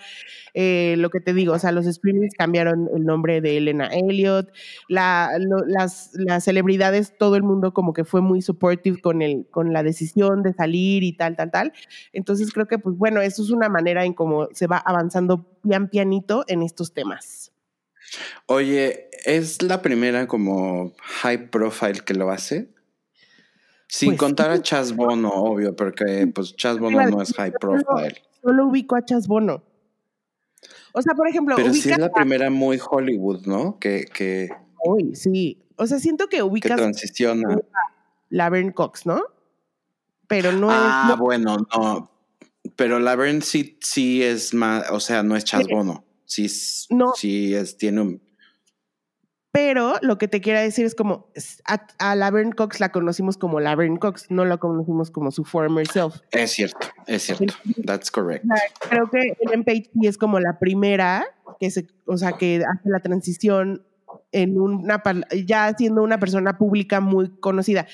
Eh, lo que te digo, o sea, los streamings cambiaron el nombre de Elena Elliot, la, las, las, celebridades, todo el mundo como que fue muy supportive con, el, con la decisión de salir y tal, tal, tal. Entonces creo que, pues bueno, eso es una manera en cómo se va avanzando pian pianito en estos temas. Oye, ¿es la primera como high profile que lo hace? Sin pues contar a Chas Bono, obvio, porque pues Chas Bono no es high profile. Solo, ubico a Chas Bono. O sea, por ejemplo. Pero sí es la primera muy Hollywood, ¿no? Que. que Uy, sí. O sea, siento que ubicas. Que transiciona. Laverne Cox, ¿no? Pero no ah, bueno, no. Pero Laverne sí, sí es más. O sea, no es Chas Bono. Sí, no. sí es, tiene un... Pero lo que te quiero decir es como, a, a Laverne Cox la conocimos como Laverne Cox, no la conocimos como su former self. Es cierto, es cierto. That's correct. Creo que Ellen Page es como la primera que se, o sea, que hace la transición en una, ya siendo una persona pública muy conocida,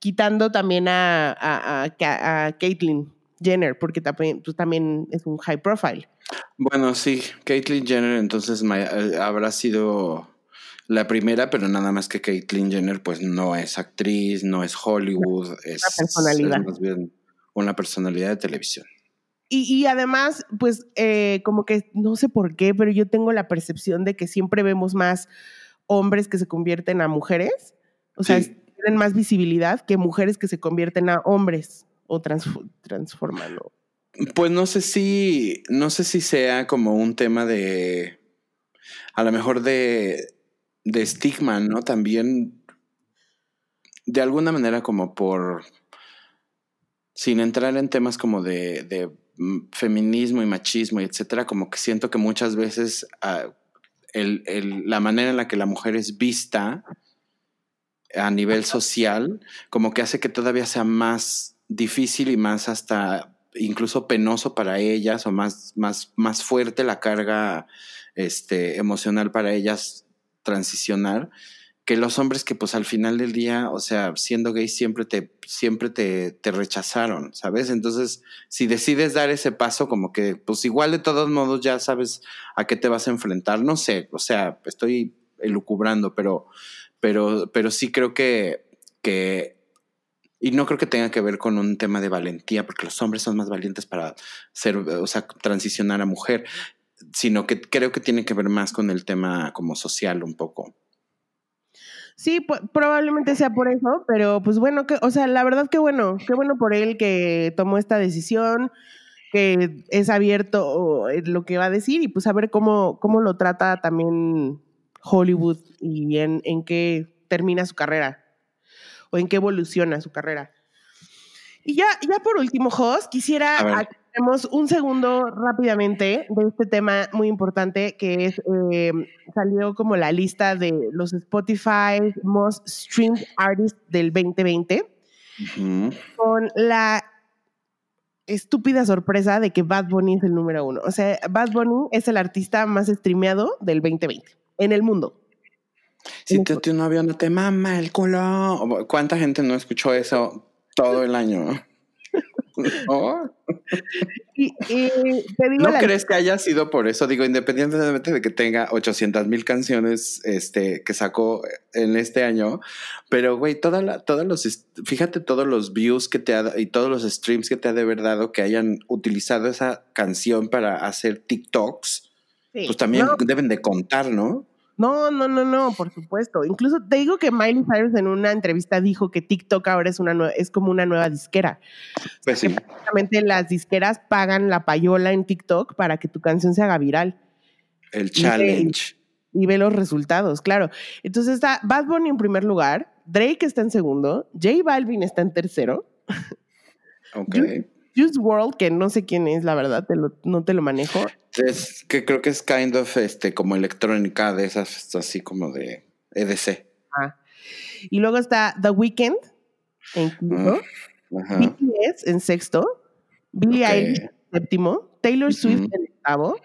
quitando también a, a, a, a Caitlyn Jenner, porque también, pues, también es un high profile. Bueno, sí, Caitlyn Jenner entonces eh, habrá sido la primera, pero nada más que Caitlyn Jenner pues no es actriz, no es Hollywood, es, personalidad. más bien una personalidad de televisión. Y, además, pues eh, como que no sé por qué, pero yo tengo la percepción de que siempre vemos más hombres que se convierten a mujeres, o sea, tienen más visibilidad que mujeres que se convierten a hombres. O transformando? Pues no sé si, no sé si sea como un tema de, a lo mejor de, de estigma, ¿no? También, de alguna manera como por, sin entrar en temas como de, de feminismo y machismo y etcétera, como que siento que muchas veces el, la manera en la que la mujer es vista a nivel social, como que hace que todavía sea más difícil y más hasta incluso penoso para ellas o más, más, más fuerte la carga este, emocional para ellas transicionar que los hombres que pues al final del día, o sea, siendo gay siempre te, siempre te, te, rechazaron, ¿sabes? Entonces, si decides dar ese paso, como que pues igual de todos modos ya sabes a qué te vas a enfrentar, no sé, o sea, estoy elucubrando, pero, pero, pero sí creo que, que y no creo que tenga que ver con un tema de valentía, porque los hombres son más valientes para ser, o sea, transicionar a mujer, sino que creo que tiene que ver más con el tema como social un poco. Sí, probablemente sea por eso, pero pues bueno, que, o sea, la verdad que bueno, qué bueno por él que tomó esta decisión, que es abierto lo que va a decir y pues a ver cómo, cómo lo trata también Hollywood y en qué termina su carrera o en qué evoluciona su carrera. Y ya, ya por último, Jos, quisiera tenemos un segundo rápidamente de este tema muy importante que es, eh, salió como la lista de los Spotify Most Streamed Artists del 2020, con la estúpida sorpresa de que Bad Bunny es el número uno. O sea, Bad Bunny es el artista más streameado del 2020 en el mundo. Si tu, tu novio no te mama el culo. ¿Cuánta gente no escuchó eso todo el año? ¿No crees que haya sido por eso? Digo, independientemente de que tenga 800 mil canciones este, que sacó en este año, pero güey, toda la, todos los, fíjate todos los views que te ha y todos los streams que te ha de haber dado que hayan utilizado esa canción para hacer TikToks, pues también deben de contar, ¿no? No, no, no, no, por supuesto. Incluso te digo que Miley Cyrus en una entrevista dijo que TikTok ahora es una es como una nueva disquera. Pues sí. las disqueras pagan la payola en TikTok para que tu canción se haga viral. El challenge. Y ve, los resultados, claro. Entonces está Bad Bunny en primer lugar, Drake está en segundo, J Balvin está en tercero. Ok. Juice World, que no sé quién es, la verdad, no te lo manejo. Es que creo que es kind of este, como electrónica de esas, así como de EDC. Ah. Y luego está The Weeknd en quinto, ah, BTS en sexto, Billie Eilish en séptimo, Taylor Swift en octavo,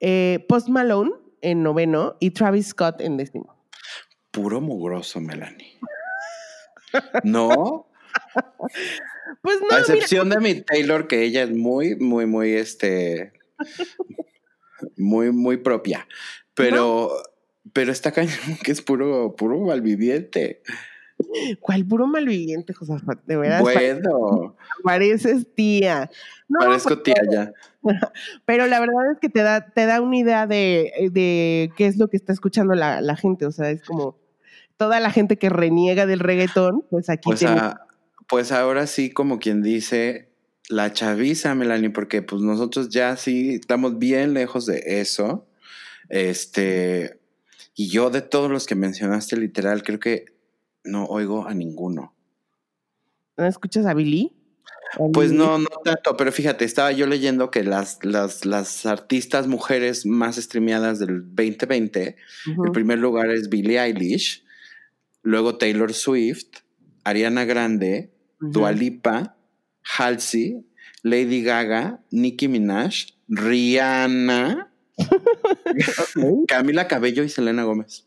eh, Post Malone en noveno y Travis Scott en décimo. Puro mugroso, Melanie. ¿No? Pues no. A excepción de mi Taylor, que ella es muy, muy, muy, este, muy, muy propia. Pero, pero está cañón que es puro, puro malviviente. ¿Cuál puro malviviente, José? De verdad. Bueno. Pareces tía. Parezco pues, tía ya. Pero la verdad es que te da, te da una idea de, de qué es lo que está escuchando la, la, gente. O sea, es como toda la gente que reniega del reggaetón, pues aquí pues tiene... Pues ahora sí, como quien dice, la chaviza, Melanie, porque pues nosotros ya sí estamos bien lejos de eso. Este, y yo de todos los que mencionaste literal, creo que no oigo a ninguno. ¿No escuchas a Billy? Pues no, no tanto, pero fíjate, estaba yo leyendo que las, las, las artistas mujeres más streameadas del 2020, en primer lugar es Billie Eilish, luego Taylor Swift, Ariana Grande, Dualipa, Halsey, Lady Gaga, Nicki Minaj, Rihanna, Camila Cabello y Selena Gómez.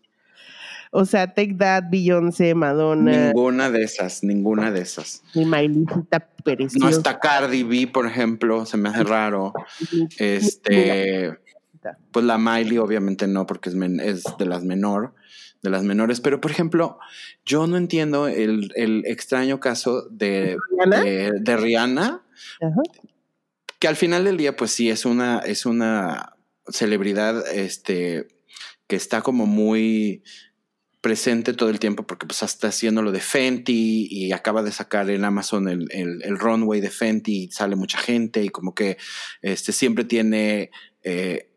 O sea, Take That, Beyoncé, Madonna. Ninguna de esas, ninguna de esas. Ni Pérez. No está Cardi B, por ejemplo, se me hace raro. Este, pues la Miley obviamente no, porque es, es de las menor de las menores. Pero, por ejemplo, yo no entiendo el, extraño caso de Rihanna, que al final del día, pues sí, es una, es una celebridad este, que está como muy presente todo el tiempo porque pues está haciendo lo de Fenty y acaba de sacar en Amazon el, el, runway de Fenty y sale mucha gente y como que este, siempre tiene eh,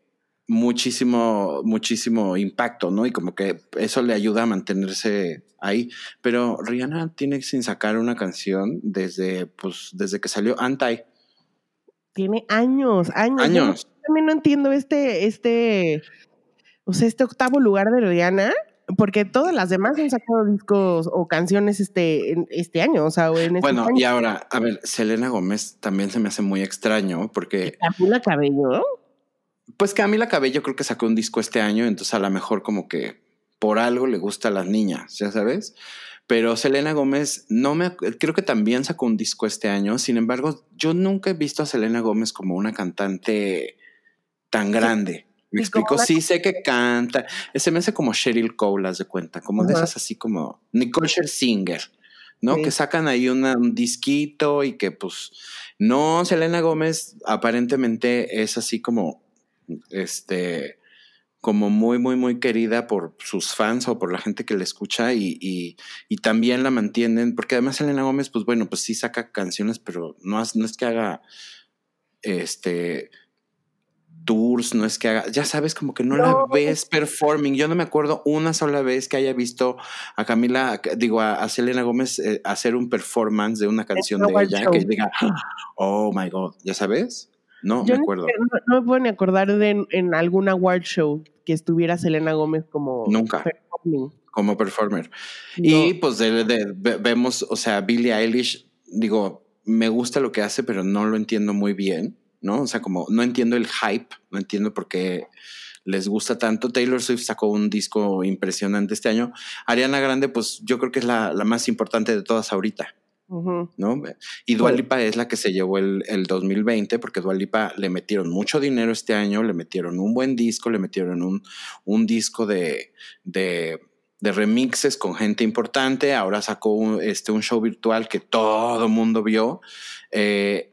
muchísimo, muchísimo impacto, ¿no? Y como que eso le ayuda a mantenerse ahí. Pero Rihanna tiene sin sacar una canción desde, pues, desde que salió Anti. Tiene años, años. Años. Yo también no entiendo este, este, o sea, este octavo lugar de Rihanna porque todas las demás han sacado discos o canciones este, este año, o sea, en este Bueno, y ahora, a ver, Selena Gómez también se me hace muy extraño porque... Camila Cabello. Pues Camila Cabello creo que sacó un disco este año, entonces a lo mejor como que por algo le gusta a las niñas, ya sabes. Pero Selena Gómez no me creo que también sacó un disco este año. Sin embargo, yo nunca he visto a Selena Gómez como una cantante tan grande. Me explico, sí sé que canta. Se me hace como Sheryl Cole, las de cuenta, como de esas así como Nicole Scherzinger, ¿no? Que sacan ahí un disquito y que pues no, Selena Gómez aparentemente es así como este, como muy, muy, muy querida por sus fans o por la gente que la escucha y, y, también la mantienen, porque además Elena Gómez, pues bueno, pues sí saca canciones, pero no, no es que haga este tours, no es que haga, ya sabes, como que no, la ves performing. Yo no me acuerdo una sola vez que haya visto a Camila, digo, a, Selena Gómez eh, hacer un performance de una canción de ella que diga, oh my God, ya sabes. No, me acuerdo. No, me puedo ni acordar de en, algún award show que estuviera Selena Gómez como Nunca. Como performer. Y pues vemos, o sea, Billie Eilish, digo, me gusta lo que hace, pero no lo entiendo muy bien, ¿no? O sea, como no entiendo el hype, no entiendo por qué les gusta tanto. Taylor Swift sacó un disco impresionante este año. Ariana Grande, pues yo creo que es la, la más importante de todas ahorita. ¿No? Y Dualipa es la que se llevó el, el 2020 porque Dualipa le metieron mucho dinero este año, le metieron un buen disco, le metieron un, un disco de, de, de, remixes con gente importante, ahora sacó un, este, un show virtual que todo mundo vio. Eh,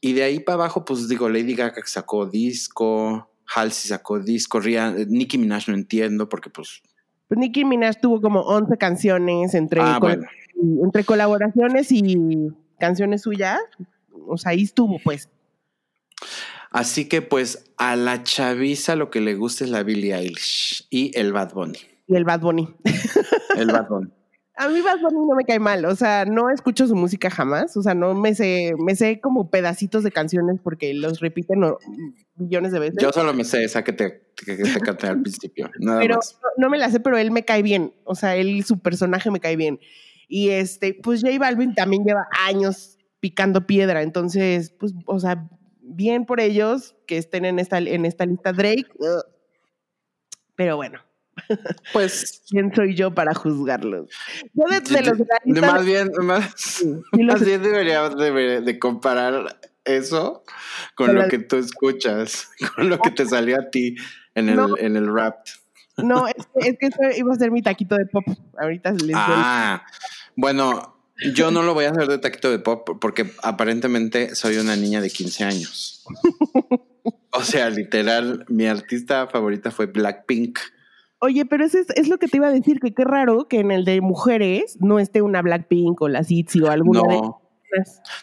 y de ahí para abajo, pues digo, Lady Gaga sacó disco, Halsey sacó disco, Nicki Minaj no entiendo porque pues... Pues Nicki Minaj tuvo como 11 canciones entre... Ah, bueno entre colaboraciones y canciones suyas, o sea, ahí estuvo, pues. Así que, pues, a la chaviza lo que le gusta es la Billie Eilish y el Bad Bunny. Y el Bad Bunny. El Bad Bunny. A mí Bad Bunny no me cae mal, o sea, no escucho su música jamás, o sea, no me sé, me sé como pedacitos de canciones porque los repiten millones de veces. Yo solo me sé esa que te, que, te canté al principio, nada pero más. No, no, me la sé, pero él me cae bien, o sea, él, su personaje me cae bien. Y este, pues J Balvin también lleva años picando piedra, entonces, pues, o sea, bien por ellos que estén en esta, en esta lista Drake, pero bueno. Pues. ¿Quién soy yo para juzgarlos? Yo de, los más bien, más, bien debería de, comparar eso con lo que tú escuchas, con lo que te salió a ti en el, en el rap. No, es que, es que eso iba a ser mi taquito de pop. Ahorita les Ah, bueno, yo no lo voy a hacer de taquito de pop porque aparentemente soy una niña de 15 años. o sea, literal, mi artista favorita fue Blackpink. Oye, pero eso es, lo que te iba a decir, que qué raro que en el de mujeres no esté una Blackpink o la Itzy o alguna no.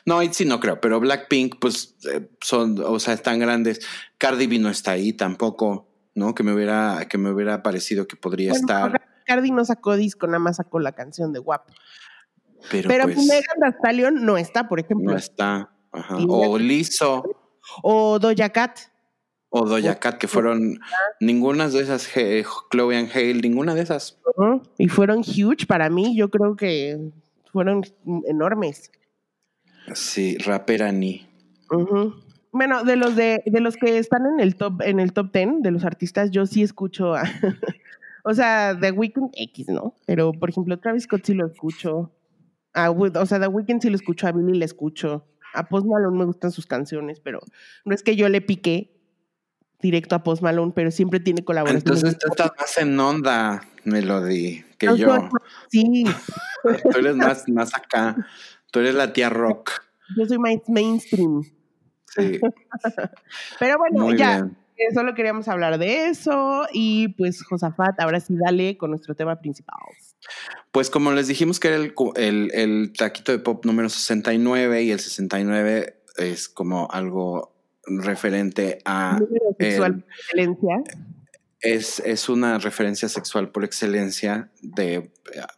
No, Itzy no creo, pero Blackpink, pues eh, son, o sea, están grandes. Cardi B no está ahí tampoco. ¿no? Que me hubiera, que me hubiera parecido que podría estar. Cardi no sacó disco, nada más sacó la canción de Guap. Pero, Pero pues, Megan Stallion no está, por ejemplo. No está. Ajá. O Lizzo. O Doja Cat. O Doja Cat, que fueron ninguna de esas, Chloe and Hale, ninguna de esas. Y fueron huge para mí, yo creo que fueron enormes. Sí, rapera ni. Bueno, de los de, de los que están en el top, en el top ten de los artistas, yo sí escucho a, o sea, The Weeknd X, ¿no? Pero por ejemplo, Travis Scott sí lo escucho. A, o sea, The Weeknd sí lo escucho, a Billy le escucho. A Post Malone me gustan sus canciones, pero no es que yo le pique directo a Post Malone, pero siempre tiene colaboraciones. Entonces tú estás más en onda, Melody, que yo. Sí. tú eres más, más acá. Tú eres la tía rock. Yo soy más mainstream. Pero bueno, ya. Solo queríamos hablar de eso y pues Josafat, ahora sí dale con nuestro tema principal. Pues como les dijimos que era el, el, el taquito de pop número 69 y el 69 es como algo referente a... Número sexual el- por excelencia. es, es una referencia sexual por excelencia de eh,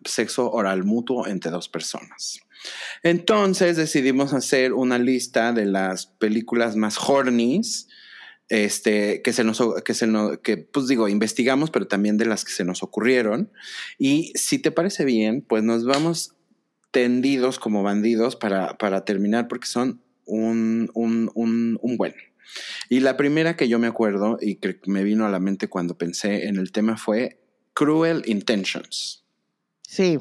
sexo oral mutuo entre dos personas. Entonces decidimos hacer una lista de las películas más hornies este, que se nos, que se nos, que pues digo, investigamos, pero también de las que se nos ocurrieron. Y si te parece bien, pues nos vamos tendidos como bandidos para, para terminar, porque son un, un, un, un buen. Y la primera que yo me acuerdo y que me vino a la mente cuando pensé en el tema fue Cruel Intentions. Sí.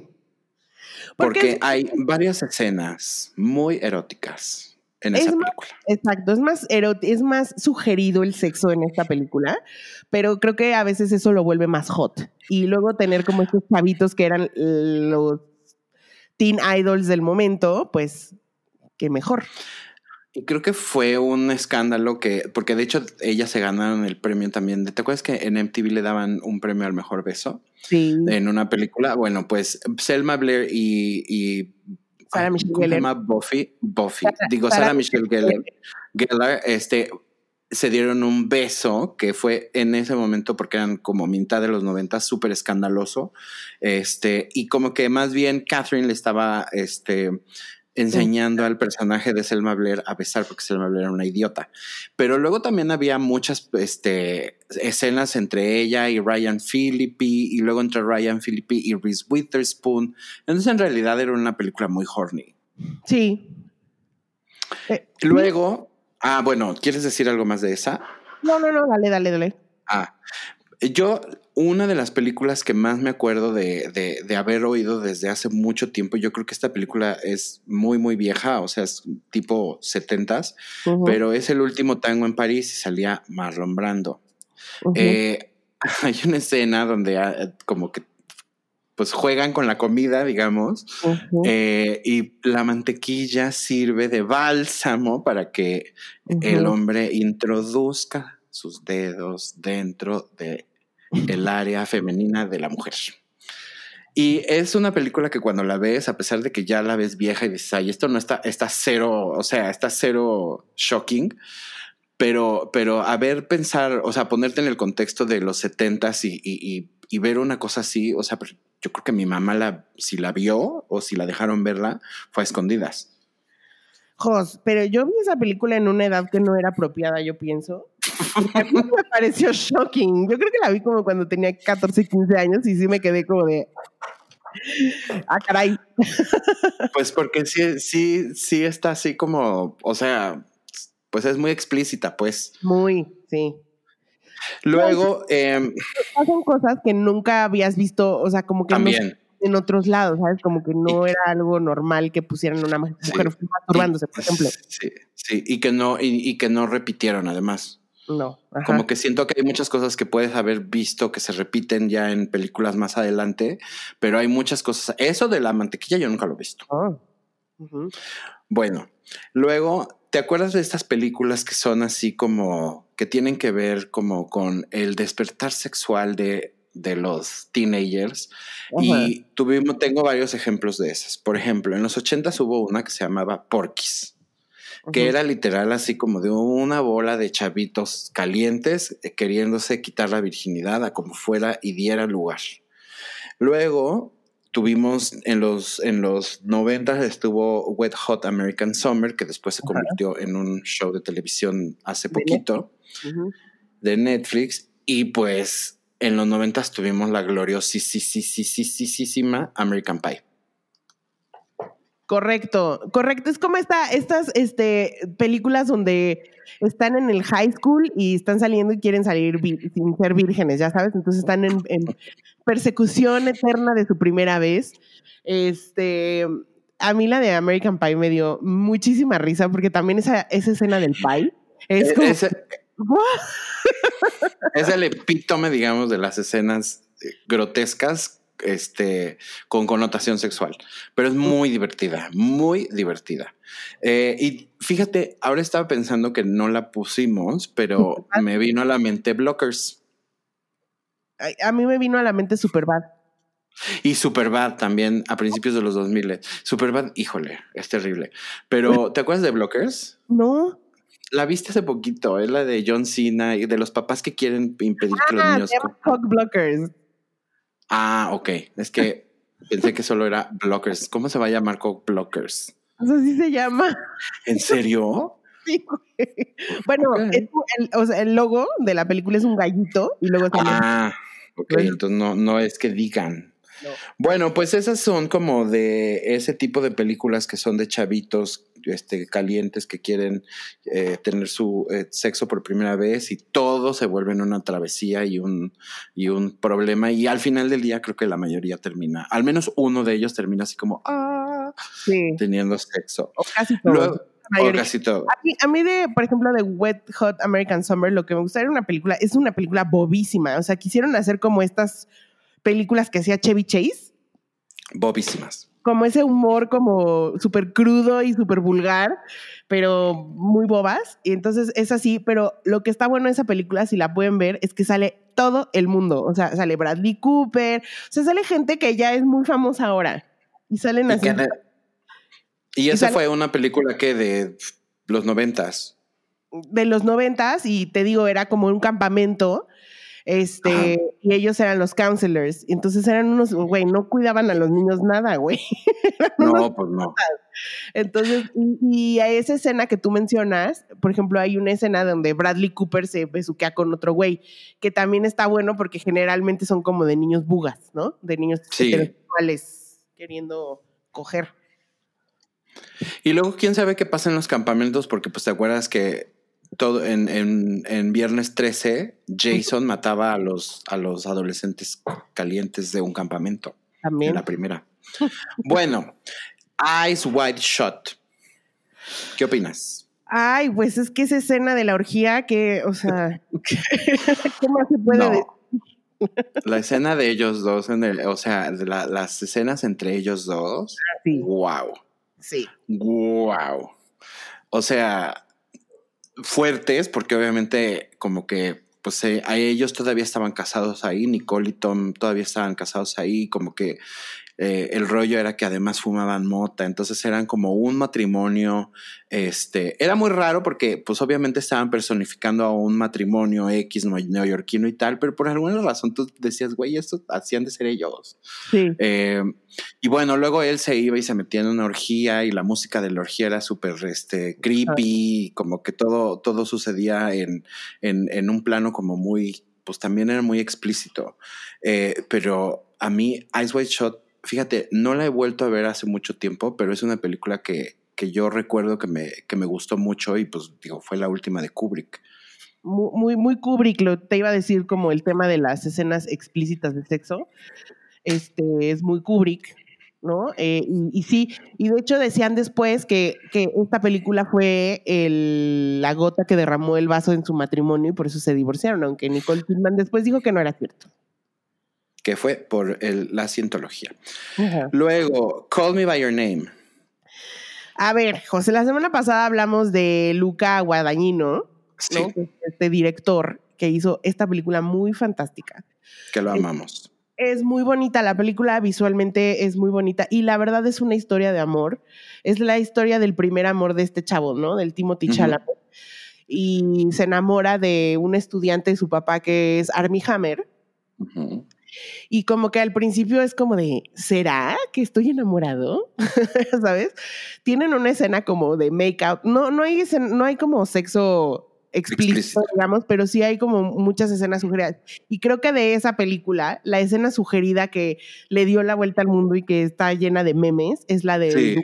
Porque es- hay varias escenas muy eróticas en Es esa más- película. Exacto, es más es más sugerido el sexo en esta película, pero creo que a veces eso lo vuelve más hot. Y luego tener como estos chavitos que eran los teen idols del momento, pues qué mejor. Y creo que fue un escándalo que, porque de hecho ellas se ganaron el premio también. ¿Te acuerdas que en MTV le daban un premio al mejor beso Sí. en una película? Bueno, pues Selma Blair y, y Sarah ay, Michelle ¿cómo se Gellar. llama? Buffy, Buffy, digo Sarah Sarah Michelle Michelle Gellar, Gellar, este, se dieron un beso que fue en ese momento porque eran como mitad de los 90 súper escandaloso, este, y como que más bien Catherine le estaba, este, enseñando al personaje de Selma Blair a besar porque Selma Blair era una idiota. Pero luego también había muchas este, escenas entre ella y Ryan Phillippe y luego entre Ryan Phillippe y Reese Witherspoon. Entonces en realidad era una película muy horny. Sí. Eh, Luego, ah, bueno, ¿quieres decir algo más de esa? no, no, no, dale, dale, dale. Ah, yo, una de las películas que más me acuerdo de, de, de haber oído desde hace mucho tiempo, yo creo que esta película es muy, muy vieja, o sea, es tipo setentas, Ujú, pero es el último tango en París y salía Marlon Brando. Eh, hay una escena donde ah, como que pues juegan con la comida, digamos, eh, y la mantequilla sirve de bálsamo para que el hombre introduzca sus dedos dentro de el área femenina de la mujer. Y es una película que cuando la ves, a pesar de que ya la ves vieja y dices, ay, esto no está, está cero, o sea, está cero shocking, pero, pero a ver, pensar, o sea, ponerte en el contexto de los setentas y, y, ver una cosa así, o sea, pues, yo creo que mi mamá la, si la vio o si la dejaron verla, fue a escondidas. Jos, pero yo vi esa película en una edad que no era apropiada, yo pienso. Porque a mí me pareció shocking. Yo creo que la vi como cuando tenía 14, 15 años y sí me quedé como de. Ah, caray. Pues porque sí, sí, sí está así como, o sea, pues es muy explícita, pues. Muy, sí. Luego, eh, Pasan cosas que nunca habías visto, o sea, como que no también, en otros lados, ¿sabes? Como que no era algo normal que pusieran una mujer Sí. masturbándose, por ejemplo. sí, sí, y que no, y, y que no repitieron además. No. Ajá. Como que siento que hay muchas cosas que puedes haber visto que se repiten ya en películas más adelante, pero hay muchas cosas. Eso de la mantequilla yo nunca lo he visto. Oh. Ujú. Bueno, luego, ¿te acuerdas de estas películas que son así como, que tienen que ver como con el despertar sexual de, de los teenagers? Y tuvimos, tengo varios ejemplos de esas. Por ejemplo, en los ochentas hubo una que se llamaba Porky's, que era literal así como de una bola de chavitos calientes eh, queriéndose quitar la virginidad a como fuera y diera lugar. Luego tuvimos en los, en los 90 estuvo Wet Hot American Summer, que después se convirtió en un show de televisión hace De poquito de Netflix. Y pues en los 90 tuvimos la gloriosísima American Pie. Correcto, correcto. Es como esta, estas este, películas donde están en el high school y están saliendo y quieren salir sin ser vírgenes, ya sabes. Entonces están en, en persecución eterna de su primera vez. Este, a mí la de American Pie me dio muchísima risa porque también esa, esa escena del pie es Eh, como, es el epítome, digamos, de las escenas eh, grotescas este, con connotación sexual, pero es muy divertida, muy divertida. Eh, y fíjate, ahora estaba pensando que no la pusimos, pero me vino a la mente Blockers. A mí me vino a la mente Superbad. Y Superbad también a principios de los 2000. Superbad, híjole, es terrible. Pero, ¿te acuerdas de Blockers? No. La viste hace poquito, es la de John Cena y de los papás que quieren impedir que los ah, niños. Blockers. Ah, ok. Es que pensé que solo era Blockers. ¿Cómo se va a llamar Cock Blockers? Así se llama. ¿En serio? Sí, Bueno, el, o sea, el, logo de la película es un gallito y luego Ah, ok. Entonces no, no es que digan. Bueno, pues esas son como de ese tipo de películas que son de chavitos este, calientes que quieren eh, tener su eh, sexo por primera vez y todo se vuelve en una travesía y un, y un problema. Y al final del día creo que la mayoría termina, al menos uno de ellos termina así como, ah, teniendo sexo. O casi todo. casi todo. A mí, a mí, de, por ejemplo, de Wet Hot American Summer, lo que me gusta era una película, es una película bobísima. O sea, quisieron hacer como estas películas que hacía Chevy Chase. Bobísimas. Como ese humor como súper crudo y súper vulgar, pero muy bobas. Y entonces es así, pero lo que está bueno de esa película, si la pueden ver, es que sale todo el mundo. O sea, sale Bradley Cooper, o sea, sale gente que ya es muy famosa ahora. Y salen así. Y, esa fue una película que de los noventas. De los noventas, y te digo, era como un campamento este, y ellos eran los counselors. Entonces eran unos, güey, no cuidaban a los niños nada, güey. no, pues no. Entonces, y, a esa escena que tú mencionas, por ejemplo, hay una escena donde Bradley Cooper se besuquea con otro güey, que también está bueno porque generalmente son como de niños bugas, ¿no? De niños heterosexuales queriendo coger. Y luego, quién sabe qué pasa en los campamentos, porque pues te acuerdas que todo en, en, Viernes 13, Jason mataba a los, a los adolescentes calientes de un campamento. También. En la primera. bueno, Eyes Wide Shut. ¿Qué opinas? Ay, pues es que esa escena de la orgía que, o sea, ¿qué más se puede decir? La escena de ellos dos, en el, o sea, las escenas entre ellos dos. Ah, sí. Wow. Sí. Wow. O sea, fuertes, porque obviamente como que pues eh, ellos todavía estaban casados ahí, Nicole y Tom todavía estaban casados ahí, como que eh, el rollo era que además fumaban mota, entonces eran como un matrimonio, este, era muy raro porque pues obviamente estaban personificando a un matrimonio X neoyorquino y tal, pero por alguna razón tú decías, güey, esto hacían de ser ellos. Sí. Eh, y bueno, luego él se iba y se metía en una orgía y la música de la orgía era súper este, creepy, como que todo, todo sucedía en, en, en un plano como muy, pues también era muy explícito. Eh, pero a mí, Ice White Shot fíjate, no la he vuelto a ver hace mucho tiempo, pero es una película que, que yo recuerdo que me, que me gustó mucho y pues digo, fue la última de Kubrick. Muy, muy Kubrick, lo, te iba a decir como el tema de las escenas explícitas de sexo. Este es muy Kubrick, ¿no? Eh, y, sí, y de hecho decían después que, que esta película fue el, la gota que derramó el vaso en su matrimonio y por eso se divorciaron, aunque Nicole Kidman después dijo que no era cierto que fue por la cientología. Luego, Call Me By Your Name. A ver, José, la semana pasada hablamos de Luca Guadagnino, este director que hizo esta película muy fantástica. Que lo amamos. Es, muy bonita, la película visualmente es muy bonita y la verdad es una historia de amor. Es la historia del primer amor de este chavo, ¿no? Del Timothy Chalamet. Y se enamora de un estudiante de su papá que es Armie Hammer. Y como que al principio es como de, ¿será que estoy enamorado? ¿Sabes? Tienen una escena como de make out. No, no, hay, no hay como sexo explícito, digamos, pero sí hay como muchas escenas sugeridas. Y creo que de esa película, la escena sugerida que le dio la vuelta al mundo y que está llena de memes es la de... Sí,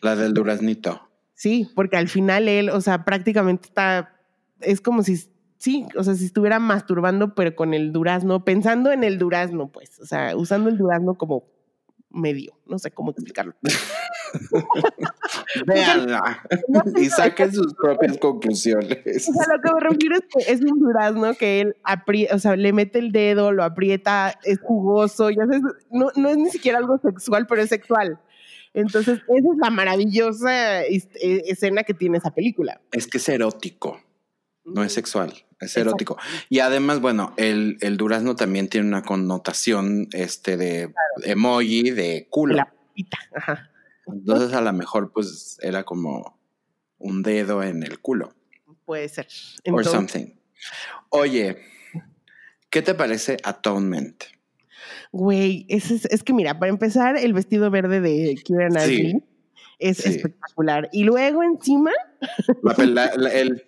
la del duraznito. Sí, porque al final él, o sea, prácticamente está, es como si sí, o sea, si estuviera masturbando, pero con el durazno, pensando en el durazno, pues, o sea, usando el durazno como medio, no sé cómo explicarlo. Véanla y saquen sus propias conclusiones. O sea, lo que me refiero es que es un durazno que él aprieta, o sea, le mete el dedo, lo aprieta, es jugoso, ya sabes, no, no es ni siquiera algo sexual, pero es sexual. Entonces, esa es la maravillosa e, escena que tiene esa película. Es que es erótico, no es sexual, es erótico. Y además, bueno, el, el, durazno también tiene una connotación este, de emoji, de culo. La Ajá. Entonces, a lo mejor, pues, era como un dedo en el culo. Puede ser. Or something. Oye, ¿qué te parece Atonement? Güey, es, es, que mira, para empezar, el vestido verde de Kieran Knightley es espectacular. Y luego encima...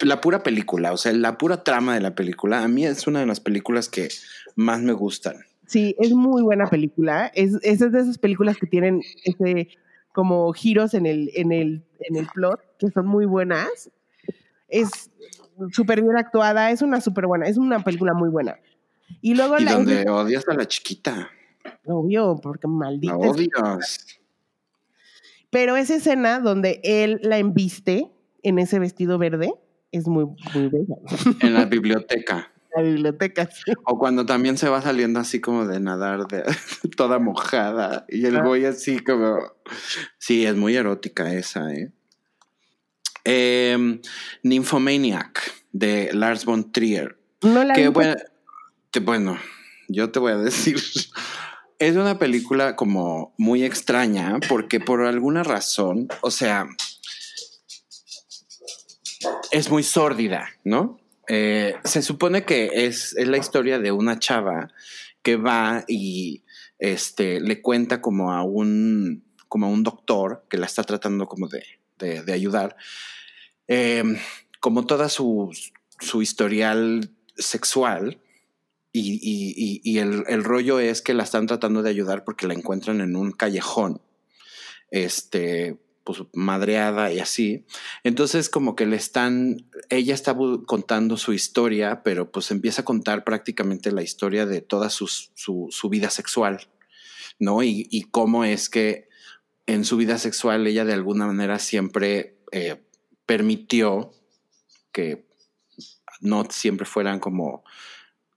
La, pura película, o sea, la pura trama de la película, a mí es una de las películas que más me gustan. Sí, es muy buena película. Es, es de esas películas que tienen ese como giros en el, en el, en el plot, que son muy buenas. Es súper bien actuada, es una súper buena, es una película muy buena. Y luego y donde odias a la chiquita. Obvio, porque maldita. La odias. Pero esa escena donde él la embiste en ese vestido verde es muy, muy bella. En la biblioteca. La biblioteca, sí. O cuando también se va saliendo así como de nadar, de, toda mojada. Y el güey así como. Sí, es muy erótica esa, ¿eh? eh Nymphomaniac de Lars von Trier. No la que, bueno, bueno, yo te voy a decir, es una película como muy extraña porque por alguna razón, o sea, es muy sórdida, ¿no? Eh, se supone que es, es, la historia de una chava que va y este, le cuenta como a un, como a un doctor que la está tratando como de, de, ayudar, eh, como toda su, su historial sexual, y, el, rollo es que la están tratando de ayudar porque la encuentran en un callejón, este, pues madreada y así. Entonces como que le están, ella está contando su historia, pero pues empieza a contar prácticamente la historia de toda su, su, vida sexual, ¿no? Y, cómo es que en su vida sexual ella de alguna manera siempre eh, permitió que no siempre fueran como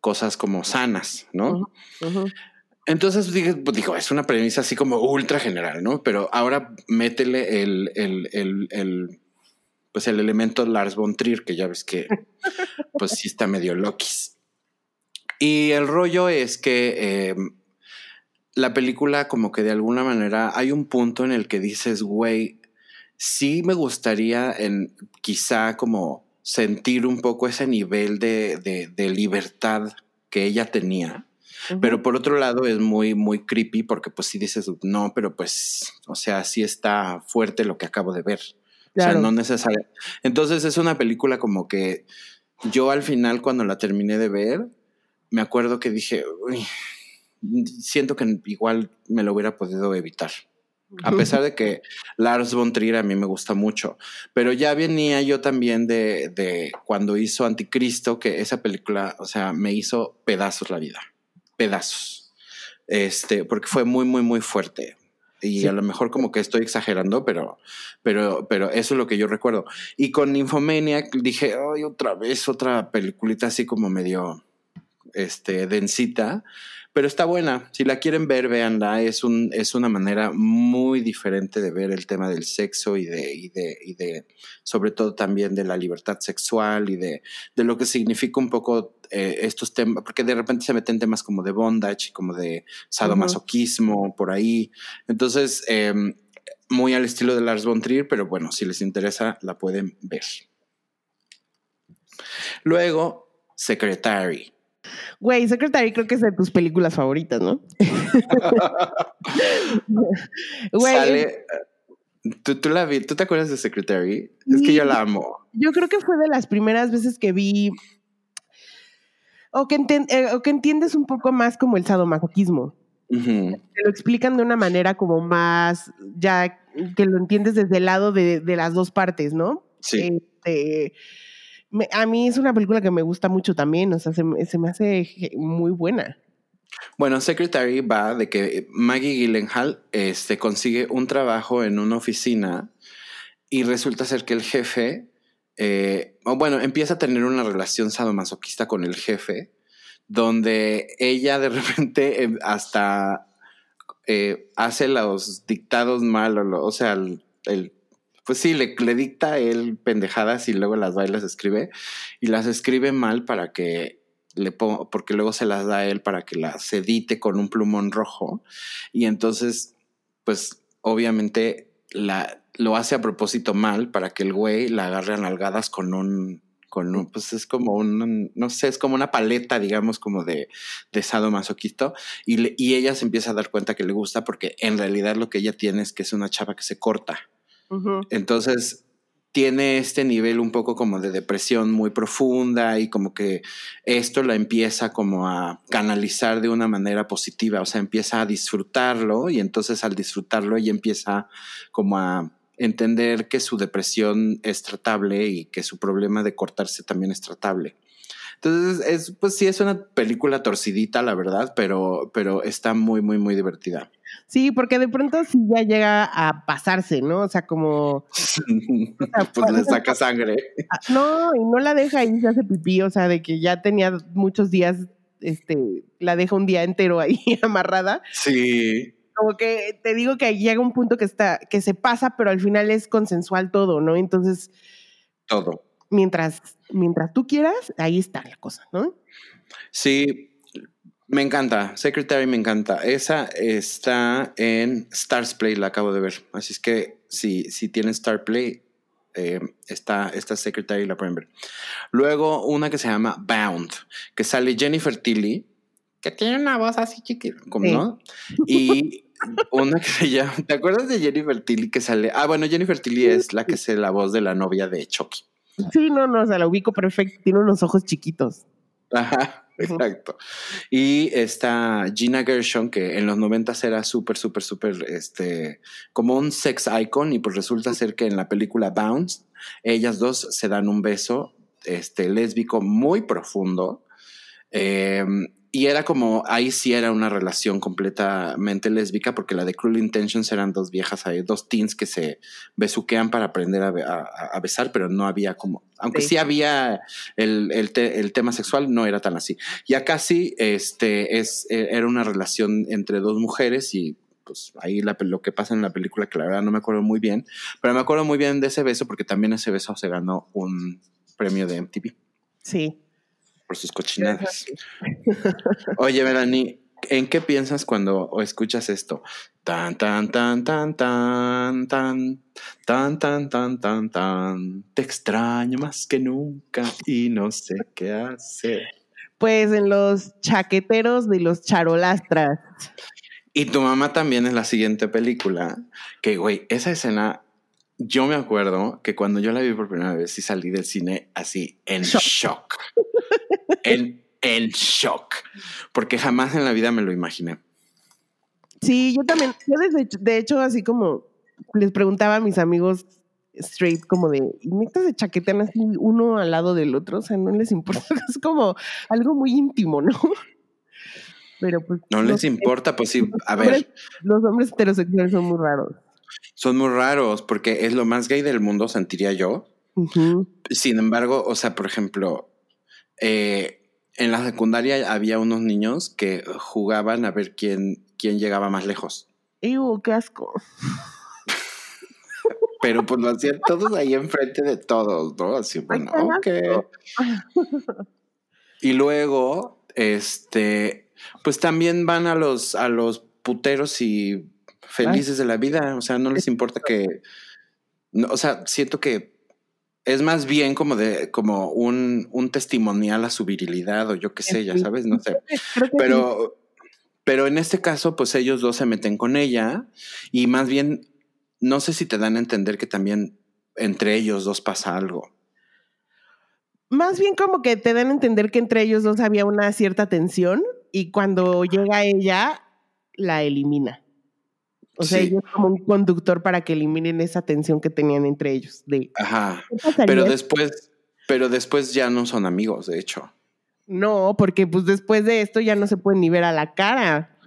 cosas como sanas, ¿no? Entonces pues, digo, es una premisa así como ultra general, ¿no? Pero ahora métele el, el, el, el pues el elemento Lars von Trier, que ya ves que pues sí está medio loquis. Y el rollo es que em, la película como que de alguna manera hay un punto en el que dices, güey, sí me gustaría en quizá como sentir un poco ese nivel de, libertad que ella tenía. Pero por otro lado es muy, muy creepy porque pues si dices, no, pero pues, o sea, sí está fuerte lo que acabo de ver. O sea, no necesario. Entonces es una película como que yo al final cuando la terminé de ver, me acuerdo que dije, siento que igual me lo hubiera podido evitar. A pesar de que Lars von Trier a mí me gusta mucho. Pero ya venía yo también de, de, cuando hizo Anticristo, que esa película, o sea, me hizo pedazos la vida. Pedazos. Este, porque fue muy, muy, muy fuerte. Y a lo mejor como que estoy exagerando, pero, pero, pero eso es lo que yo recuerdo. Y con Nymphomaniac dije, ay, otra vez, otra peliculita así como medio, este, densita pero está buena. Si la quieren ver, véanla. Es, un, es una manera muy diferente de ver el tema del sexo y de, y de, y de sobre todo también de la libertad sexual y de, de lo que significa un poco eh, estos temas, porque de repente se meten temas como de bondage, como de sadomasoquismo, por ahí. Entonces, em, muy al estilo de Lars von Trier, pero bueno, si les interesa, la pueden ver. Luego, Secretary. Güey, Secretary creo que es de tus películas favoritas, ¿no? Güey. ¿Tú, la vi, ¿Tú te acuerdas de Secretary? Es que yo la amo. Yo creo que fue de las primeras veces que vi. O que, eh, o que entiendes un poco más como el sadomasoquismo. Te lo explican de una manera como más, ya que lo entiendes desde el lado de, de las dos partes, ¿no? Sí. Este, a mí es una película que me gusta mucho también, o sea, se, me hace muy buena. Bueno, Secretary va de que Maggie Gyllenhaal este, consigue un trabajo en una oficina y resulta ser que el jefe, eh, bueno, empieza a tener una relación sadomasoquista con el jefe, donde ella de repente em, hasta eh, hace los dictados mal, o, o sea, el, pues sí, le, le dicta él pendejadas y luego las bailas escribe y las escribe mal para que le ponga, porque luego se las da a él para que las edite con un plumón rojo y entonces, pues obviamente la, lo hace a propósito mal para que el güey la agarre a nalgadas con un, con un, pues es como un, no sé, es como una paleta, digamos, como de, de sadomasoquista, y, y ella se empieza a dar cuenta que le gusta porque en realidad lo que ella tiene es que es una chava que se corta. Entonces, tiene este nivel un poco como de depresión muy profunda y como que esto la empieza como a canalizar de una manera positiva, o sea, empieza a disfrutarlo y entonces al disfrutarlo ella empieza como a entender que su depresión es tratable y que su problema de cortarse también es tratable. Entonces, es, pues sí, es una película torcidita, la verdad, pero, pero está muy, muy, muy divertida. Sí, porque de pronto sí ya llega a pasarse, ¿no? O sea, como... pues le saca sangre. Ah, no, y no la deja ahí, se hace pipí, o sea, de que ya tenía muchos días, este, la deja un día entero ahí amarrada. Sí. Como que te digo que llega un punto que está, que se pasa, pero al final es consensual todo, ¿no? Entonces... Todo. Mientras, mientras tú quieras, ahí está la cosa, ¿no? Sí, me encanta, Secretary me encanta. Esa está en Stars Play, la acabo de ver. Así es que si, si tienen Star Play, eh, está, esta Secretary la pueden ver. Luego una que se llama Bound, que sale Jennifer Tilly, que tiene una voz así chiquita, como no. Y una que se llama, ¿te acuerdas de Jennifer Tilly que sale? Ah, bueno, Jennifer Tilly es la que es la voz de la novia de Chucky. Sí, no, no, o sea, la ubico perfecto, tiene unos ojos chiquitos. Ajá. Exacto. Y está Gina Gershon, que en los noventas era súper, súper, súper, este, como un sex icon, y pues resulta ser que en la película Bounce, ellas dos se dan un beso, este, lésbico muy profundo. Eh, y era como, ahí sí era una relación completamente lésbica, porque la de Cruel Intentions eran dos viejas ahí, dos teens que se besuquean para aprender a, besar, pero no había como, aunque sí, había el, el, tema sexual, no era tan así. Y acá sí, este, es, e, era una relación entre dos mujeres y pues ahí lo que pasa en la película, que la verdad no me acuerdo muy bien, pero me acuerdo muy bien de ese beso porque también ese beso se ganó un premio de MTV. Sí por sus cochinadas. Oye, Melanie, ¿en qué piensas cuando escuchas esto? Tan, tan, tan, tan, tan, tan, tan, tan, tan, tan, tan. Te extraño más que nunca y no sé qué hacer. Pues en los chaqueteros de los charolastras. Y tu mamá también en la siguiente película, que güey, esa escena yo me acuerdo que cuando yo la vi por primera vez y salí del cine así en shock. en, en shock. Porque jamás en la vida me lo imaginé. Sí, yo también. Yo de hecho, así como les preguntaba a mis amigos straight, como de, ¿necesitas se chaquetean así uno al lado del otro? O sea, no les importa. Es como algo muy íntimo, ¿no? Pero pues. No les importa, pues sí. A ver. los hombres heterosexuales son muy raros. Son muy raros porque es lo más gay del mundo, sentiría yo. Sin embargo, o sea, por ejemplo, eh, en la secundaria había unos niños que jugaban a ver quién, quién llegaba más lejos. ¡Ew, qué asco! Pero pues lo hacían todos ahí enfrente de todos, ¿no? Así, bueno, ok. y luego, este, pues también van a los, a los puteros y felices de la vida, o sea, no les importa que, o sea, siento que es más bien como de, como un, un testimonial a su virilidad o yo qué sé, ya sabes, no sé. Pero, pero en este caso, pues ellos dos se meten con ella y más bien, no sé si te dan a entender que también entre ellos dos pasa algo. Más bien como que te dan a entender que entre ellos dos había una cierta tensión y cuando llega ella, la elimina. O sea, ella es como un conductor para que eliminen esa tensión que tenían entre ellos. De, Ajá. Pero después, pero después ya no son amigos, de hecho. No, porque pues después de esto ya no se pueden ni ver a la cara.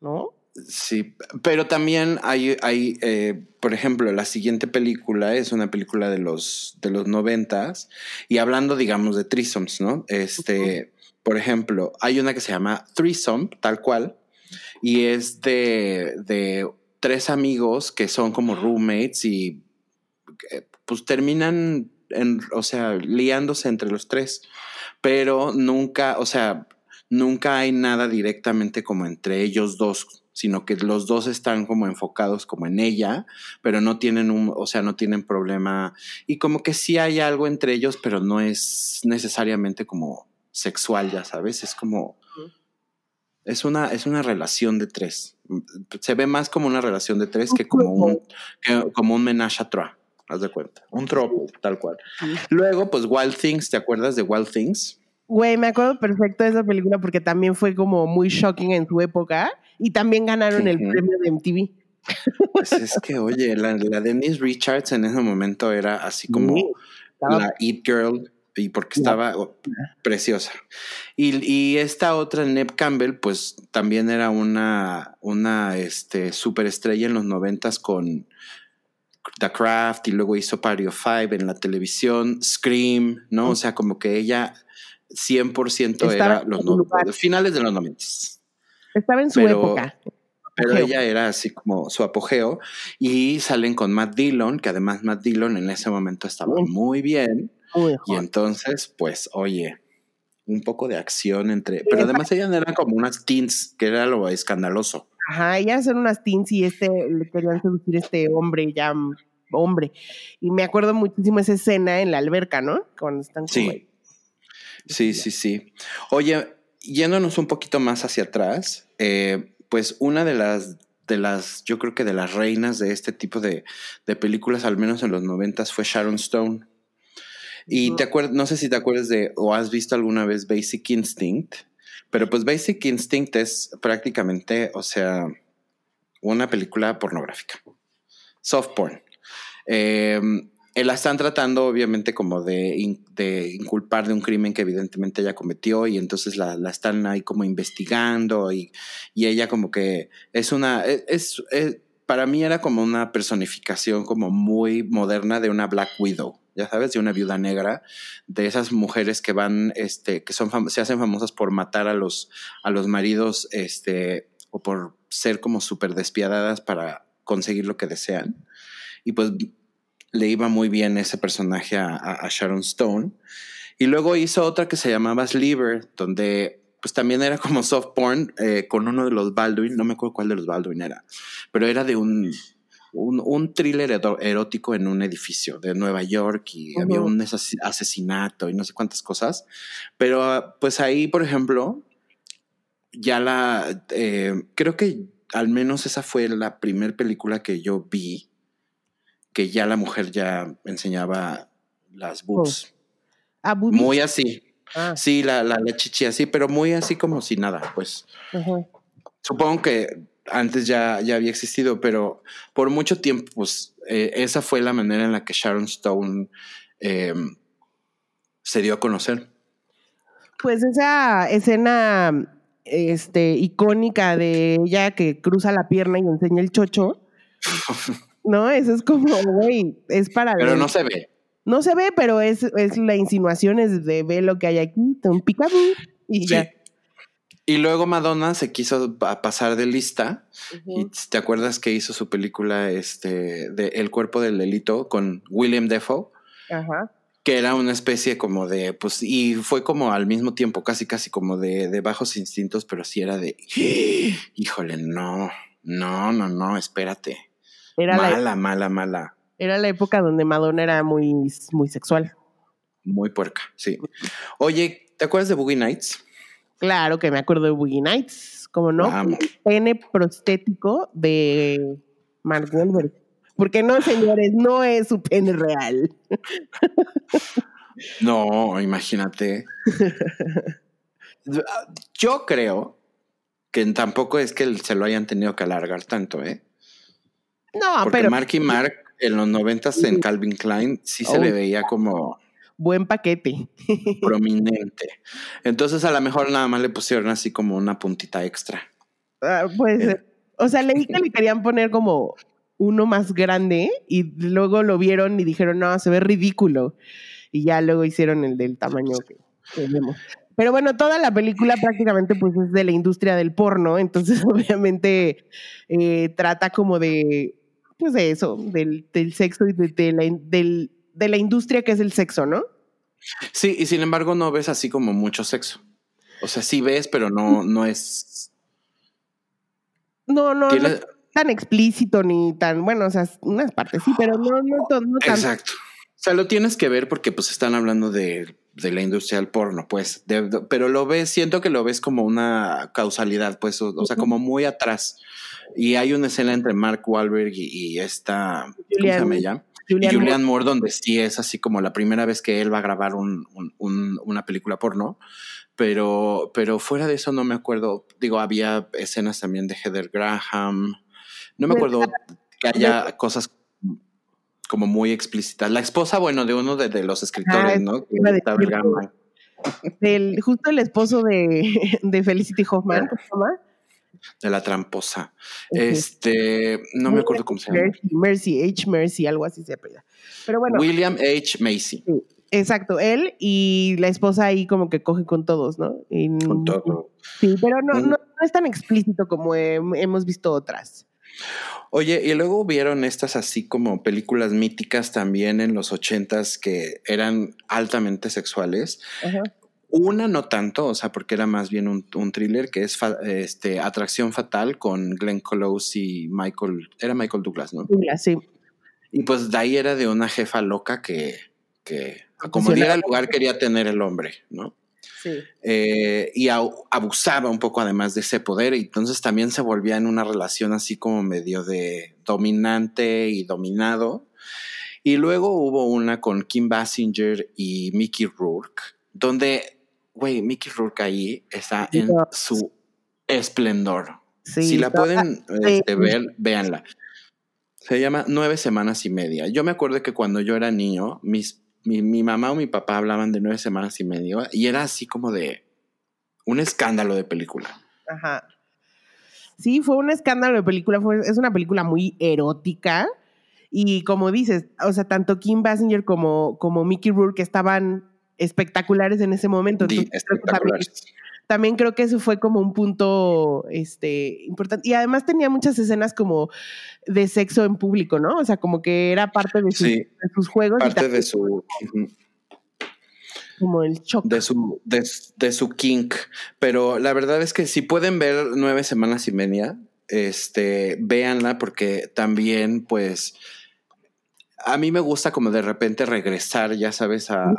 ¿No? Sí, pero también hay, hay eh, por ejemplo, la siguiente película es una película de los, de los noventas y hablando, digamos, de threesomes, ¿no? Este, por ejemplo, hay una que se llama Threesome, tal cual, y es de, de tres amigos que son como roommates y eh, pues terminan, en, o sea, liándose entre los tres, pero nunca, o sea, nunca hay nada directamente como entre ellos dos, sino que los dos están como enfocados como en ella, pero no tienen un, o sea, no tienen problema y como que sí hay algo entre ellos, pero no es necesariamente como sexual, ya sabes, es como es una es una relación de tres. Se ve más como una relación de tres que como un como un menage trois, haz de cuenta, un tropo tal cual. Luego, pues Wild Things, ¿te acuerdas de Wild Things? Güey, me acuerdo perfecto de esa película porque también fue como muy shocking en su época y también ganaron el premio de MTV. Pues es que, oye, la, la Denise Richards en ese momento era así como la Eat Girl y porque estaba preciosa. Y, y, esta otra, Neb Campbell, pues también era una, una este, superestrella en los noventas con The Craft y luego hizo Party of Five en la televisión, Scream, ¿no? O sea, como que ella 100% era los, finales de los 90. Estaba en su época. Pero ella era así como su apogeo y salen con Matt Dillon, que además Matt Dillon en ese momento estaba muy bien. Y entonces, pues, oye, un poco de acción entre, pero además ellas eran como unas teens, que era lo escandaloso. Ajá, ellas eran unas teens y este le querían seducir este hombre ya hombre. Y me acuerdo muchísimo esa escena en la alberca, ¿no? Cuando están sí. Sí, sí, sí. Oye, yéndonos un poquito más hacia atrás, eh, pues una de las, de las, yo creo que de las reinas de este tipo de, de películas, al menos en los noventas, fue Sharon Stone. Y te acuerdas, no sé si te acuerdas de o has visto alguna vez Basic Instinct, pero pues Basic Instinct es prácticamente, o sea, una película pornográfica, soft porn. Eh, eh, la están tratando obviamente como de, de, inculpar de un crimen que evidentemente ella cometió y entonces la, la están ahí como investigando y, y, ella como que es una, e, es, es, para mí era como una personificación como muy moderna de una Black Widow, ya sabes, de una viuda negra, de esas mujeres que van, este, que son, se hacen famosas por matar a los, a los maridos, este, o por ser como súper despiadadas para conseguir lo que desean. Y pues le iba muy bien ese personaje a, Sharon Stone. Y luego hizo otra que se llamaba Sliver, donde pues también era como soft porn eh, con uno de los Baldwin, no me acuerdo cuál de los Baldwin era, pero era de un, un, thriller erótico en un edificio de Nueva York y había un asesinato y no sé cuántas cosas. Pero pues ahí, por ejemplo, ya la, eh, creo que al menos esa fue la primera película que yo vi que ya la mujer ya enseñaba las boobs. ¿Ah, muy así. Ah. Sí, la, la, chichi así, pero muy así como si nada, pues. Supongo que antes ya, ya había existido, pero por mucho tiempo, pues, eh, esa fue la manera en la que Sharon Stone em, se dio a conocer. Pues esa escena este, icónica de ella que cruza la pierna y enseña el chocho. No, eso es como, güey, es para Pero no se ve. No se ve, pero es, es la insinuación es de ve lo que hay aquí, un picabú y ya. Y luego Madonna se quiso pasar de lista. Y te acuerdas que hizo su película este, de El cuerpo del delito con William Defoe. Ajá. Que era una especie como de, pues, y fue como al mismo tiempo, casi, casi como de, de bajos instintos, pero sí era de, híjole, no, no, no, no, espérate mala, mala, mala. Era la época donde Madonna era muy, muy sexual. Muy puerca, sí. Oye, ¿te acuerdas de Boogie Nights? Claro que me acuerdo de Boogie Nights, como no, pene prostético de Mark Wahlberg. Porque no, señores, no es su pene real. No, imagínate. Yo creo que tampoco es que se lo hayan tenido que alargar tanto, ¿eh? No, Porque pero. Mark y Mark en los noventas en Calvin Klein sí se le veía como. Buen paquete. prominente. Entonces a lo mejor nada más le pusieron así como una puntita extra. Ah, puede ser. O sea, leí que le querían poner como uno más grande y luego lo vieron y dijeron, no, se ve ridículo. Y ya luego hicieron el del tamaño que, vemos. Pero bueno, toda la película prácticamente pues es de la industria del porno, entonces obviamente eh, trata como de, pues de eso, del, sexo y de, la, de la industria que es el sexo, ¿no? Sí, y sin embargo no ves así como mucho sexo. O sea, sí ves, pero no, no es. No, no, no tan explícito ni tan, bueno, o sea, unas partes sí, pero no, no, no, tan. Exacto. O sea, lo tienes que ver porque pues están hablando de, de la industria del porno, pues, pero lo ves, siento que lo ves como una causalidad, pues, o, sea, como muy atrás. Y hay una escena entre Mark Wahlberg y, esta, ¿cómo se llama ella? Julian, Moore. donde sí es así como la primera vez que él va a grabar un, una película porno. Pero, pero fuera de eso no me acuerdo. Digo, había escenas también de Heather Graham. No me acuerdo que haya cosas como muy explícitas. La esposa, bueno, de uno de, los escritores, ah, ¿no? Del, justo el esposo de, de Felicity Hoffman, ¿cómo se llama? De la tramposa. Este, no me acuerdo cómo se llama. Mercy, H. Mercy, algo así se llama. Pero bueno. William H. Macy. exacto, él y la esposa ahí como que coge con todos, ¿no? con todo. Sí, pero no, no, es tan explícito como hemos visto otras. Oye, y luego hubieron estas así como películas míticas también en los ochentas que eran altamente sexuales. Ajá. Una no tanto, o sea, porque era más bien un, thriller que es este, Atracción Fatal con Glenn Close y Michael, era Michael Douglas, ¿no? Douglas, sí. Y pues de ahí era de una jefa loca que, que como diera lugar quería tener el hombre, ¿no? Sí. Eh, y abusaba un poco además de ese poder, y entonces también se volvía en una relación así como medio de dominante y dominado. Y luego hubo una con Kim Basinger y Mickey Rourke, donde güey, Mickey Rourke ahí está en su esplendor. si la pueden este, ver, véanla. Se llama Nueve Semanas y Media. Yo me acuerdo que cuando yo era niño, mis, mi, mi, mamá o mi papá hablaban de Nueve Semanas y Media y era así como de un escándalo de película. Ajá. Sí, fue un escándalo de película. Fue, es una película muy erótica. Y como dices, o sea, tanto Kim Basinger como, como Mickey Rourke estaban espectaculares en ese momento. también, creo que eso fue como un punto este, importante. Y además tenía muchas escenas como de sexo en público, ¿no? O sea, como que era parte de, sus juegos. Parte de su... Como el shock. De su, de, su kink. Pero la verdad es que si pueden ver nueve semanas y media, este, véanla porque también, pues, a mí me gusta como de repente regresar, ya sabes, a,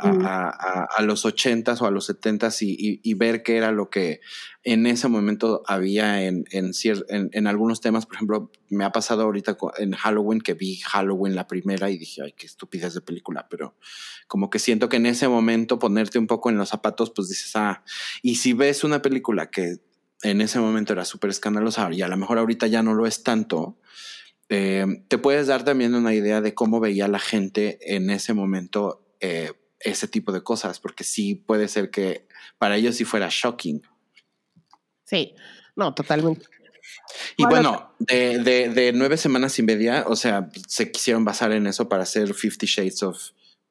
los ochentas o a los setentas y, y, ver qué era lo que en ese momento había en, en, en, algunos temas. Por ejemplo, me ha pasado ahorita en Halloween que vi Halloween la primera y dije, ay, qué estupidez de película, pero como que siento que en ese momento ponerte un poco en los zapatos, pues dices, ah, y si ves una película que en ese momento era súper escandalosa y a lo mejor ahorita ya no lo es tanto, eh, te puedes dar también una idea de cómo veía la gente en ese momento eh, ese tipo de cosas, porque sí puede ser que para ellos sí fuera shocking. Sí, no, totalmente. Y bueno, de, de, nueve semanas y media, o sea, se quisieron basar en eso para hacer Fifty Shades of,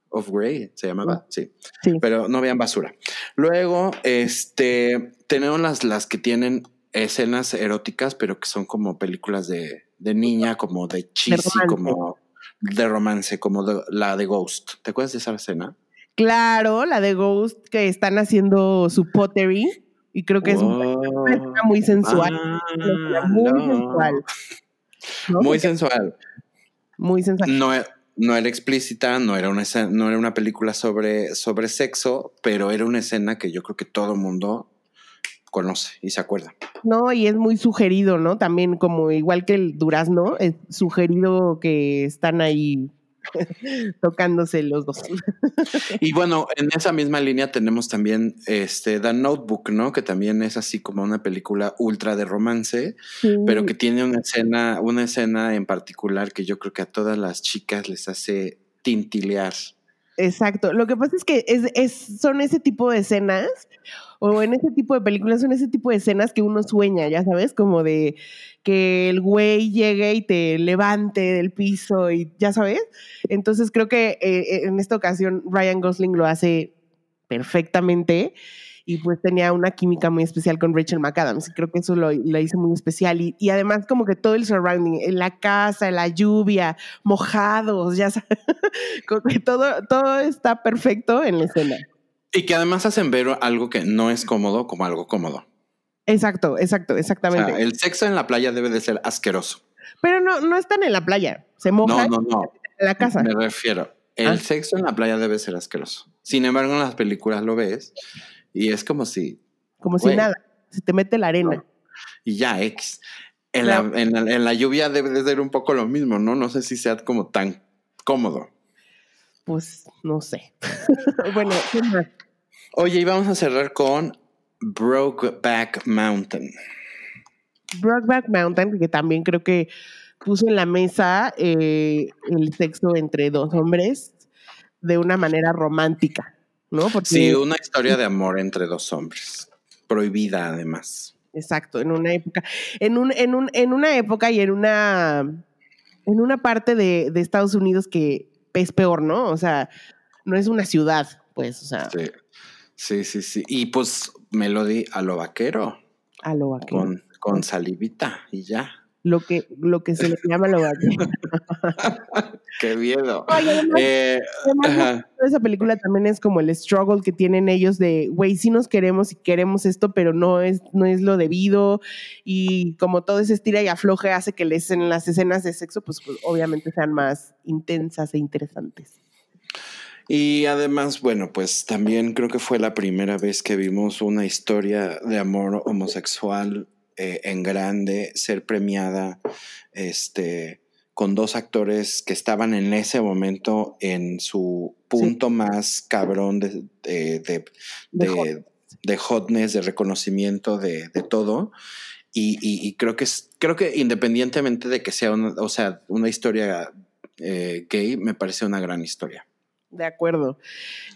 of Grey, se llamaba, sí. sí. Pero no vean basura. Luego, este, tenemos las, las que tienen escenas eróticas, pero que son como películas de, de niña, como de cheesy, como de romance, como la de Ghost. ¿Te acuerdas de esa escena? Claro, la de Ghost que están haciendo su pottery y creo que es muy sensual. muy sensual. Muy sensual. Muy sensual. No, no era explícita, no era una no era una película sobre, sobre sexo, pero era una escena que yo creo que todo mundo conoce y se acuerda. No, y es muy sugerido, ¿no? También como igual que el durazno, es sugerido que están ahí tocándose los dos. y bueno, en esa misma línea tenemos también este The Notebook, ¿no? Que también es así como una película ultra de romance, pero que tiene una escena, una escena en particular que yo creo que a todas las chicas les hace tintilear. Exacto. Lo que pasa es que es, es, son ese tipo de escenas o en ese tipo de películas, en ese tipo de escenas que uno sueña, ya sabes, como de que el güey llegue y te levante del piso y ya sabes. Entonces creo que eh, en esta ocasión Ryan Gosling lo hace perfectamente y pues tenía una química muy especial con Rachel McAdams. Y creo que eso lo, hizo muy especial. Y, además como que todo el surrounding, la casa, la lluvia, mojados, ya sabes, todo, todo está perfecto en la escena. Y que además hacen ver algo que no es cómodo como algo cómodo. Exacto, exacto, exactamente. el sexo en la playa debe de ser asqueroso. Pero no, no están en la playa, se mojan no, no, no. en la casa. Me refiero, el ah. sexo en la playa debe ser asqueroso. Sin embargo, en las películas lo ves y es como si. Como si nada. Se te mete la arena. Y ya, X. En, la, en, la, lluvia debe de ser un poco lo mismo, ¿no? No sé si sea como tan cómodo. Pues no sé. bueno, ¿qué más? Oye, y vamos a cerrar con Brokeback Mountain. Brokeback Mountain, que también creo que puso en la mesa eh, el sexo entre dos hombres de una manera romántica. ¿no? sí, una historia de amor entre dos hombres, prohibida además. Exacto, en una época, en un, en un, en una época y en una, en una parte de, Estados Unidos que es peor, ¿no? O sea, no es una ciudad, pues, o sea. Sí, sí, sí, sí. Y pues me lo di a lo vaquero. A lo vaquero. Con, con salivita y ya lo que, lo que se le llama lo Qué miedo. Eh, esa película también es como el struggle que tienen ellos de, güey, sí nos queremos y queremos esto, pero no es, no es lo debido. Y como todo ese estira y afloje hace que les, en las escenas de sexo, pues, pues obviamente sean más intensas e interesantes. Y además, bueno, pues también creo que fue la primera vez que vimos una historia de amor homosexual eh, en grande, ser premiada este, con dos actores que estaban en ese momento en su punto más cabrón de, de, de, hotness, de reconocimiento, de, todo. Y, creo que creo que independientemente de que sea una, o sea, una historia eh, gay, me parece una gran historia. De acuerdo.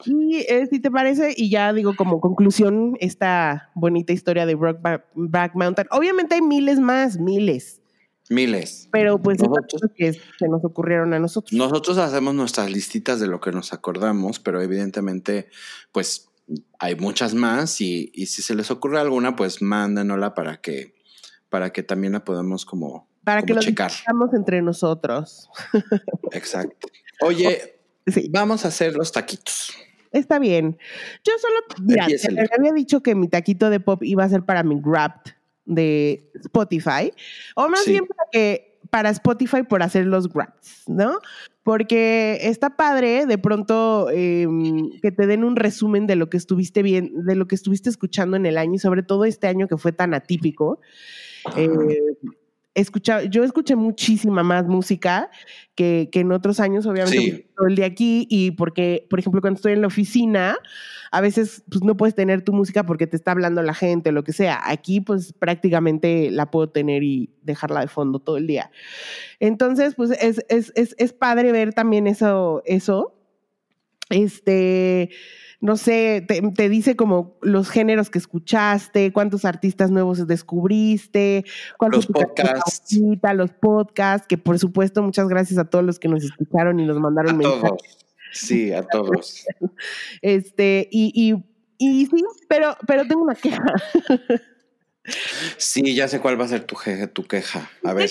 Y eh, si te parece, y ya digo como conclusión, esta bonita historia de Brokeback Mountain. Obviamente hay miles más, miles. Miles. Pero pues nosotros, que se nos ocurrieron a nosotros. Nosotros hacemos nuestras listitas de lo que nos acordamos, pero evidentemente, pues hay muchas más y, si se les ocurre alguna, pues mándanosla para que, para que también la podamos como, para que lo checar. entre nosotros. Exacto. Oye, Vamos a hacer los taquitos. Está bien. Yo solo, mira, había dicho que mi taquito de pop iba a ser para mi Wrapped de Spotify, o más bien para que para Spotify por hacer los Wraps, ¿no? Porque está padre de pronto em, que te den un resumen de lo que estuviste bien, de lo que estuviste escuchando en el año y sobre todo este año que fue tan atípico. Eh, escuchado, yo escuché muchísima más música que, en otros años, obviamente, todo el día aquí, y porque, por ejemplo, cuando estoy en la oficina, a veces pues, no puedes tener tu música porque te está hablando la gente o lo que sea. Aquí, pues prácticamente la puedo tener y dejarla de fondo todo el día. Entonces, pues es, es, es, es padre ver también eso, eso. Este no sé, te, dice como los géneros que escuchaste, cuántos artistas nuevos descubriste, cuántos los podcasts. los podcasts, que por supuesto muchas gracias a todos los que nos escucharon y nos mandaron a Todos. Sí, a todos. Este, y, y, y sí, pero, pero tengo una queja. Sí, ya sé cuál va a ser tu, tu queja. A ver,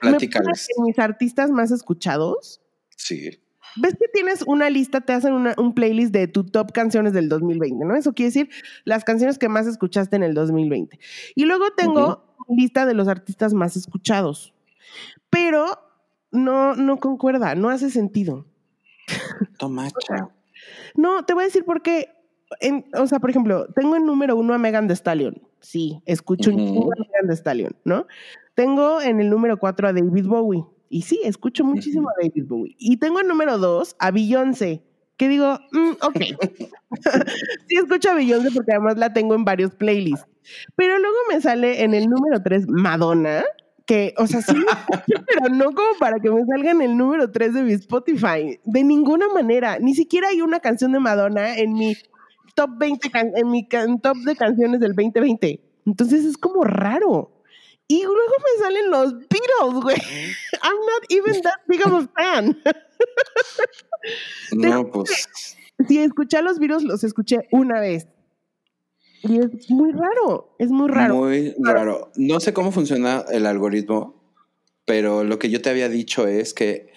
platícales. Mis artistas más escuchados. Sí ves que tienes una lista, te hacen un playlist de tu top canciones del 2020, ¿no? Eso quiere decir las canciones que más escuchaste en el 2020. Y luego tengo lista de los artistas más escuchados, pero no, no concuerda, no hace sentido. Tomacha. no, te voy a decir por qué. o sea, por ejemplo, tengo en número uno a Megan Thee Stallion. Sí, escucho un a Megan Thee Stallion, ¿no? Tengo en el número cuatro a David Bowie. Y sí, escucho muchísimo a David Bowie. Y tengo el número dos a Beyoncé, que digo, mm, ok. sí, escucho a Beyoncé porque además la tengo en varios playlists. Pero luego me sale en el número tres Madonna, que, o sea, sí, pero no como para que me salga en el número tres de mi Spotify. De ninguna manera. Ni siquiera hay una canción de Madonna en mi top 20, en mi top de canciones del 2020. Entonces es como raro. Y luego me salen los Beatles, güey. I'm not even that big of a fan. no, pues. Si escuché a los Beatles, los escuché una vez. Y es muy raro, es muy raro. Muy raro. No sé cómo funciona el algoritmo, pero lo que yo te había dicho es que,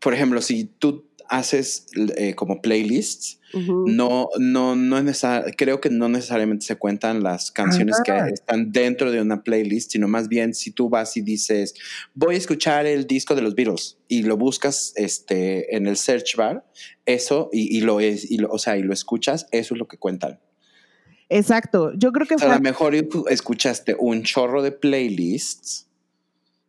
por ejemplo, si tú haces eh, como playlists, no, no, no es creo que no necesariamente se cuentan las canciones que están dentro de una playlist, sino más bien si tú vas y dices, voy a escuchar el disco de los Beatles y lo buscas este, en el search bar, eso, y, lo es, y lo, o sea, y lo escuchas, eso es lo que cuentan. Exacto, yo creo que... a lo mejor escuchaste un chorro de playlists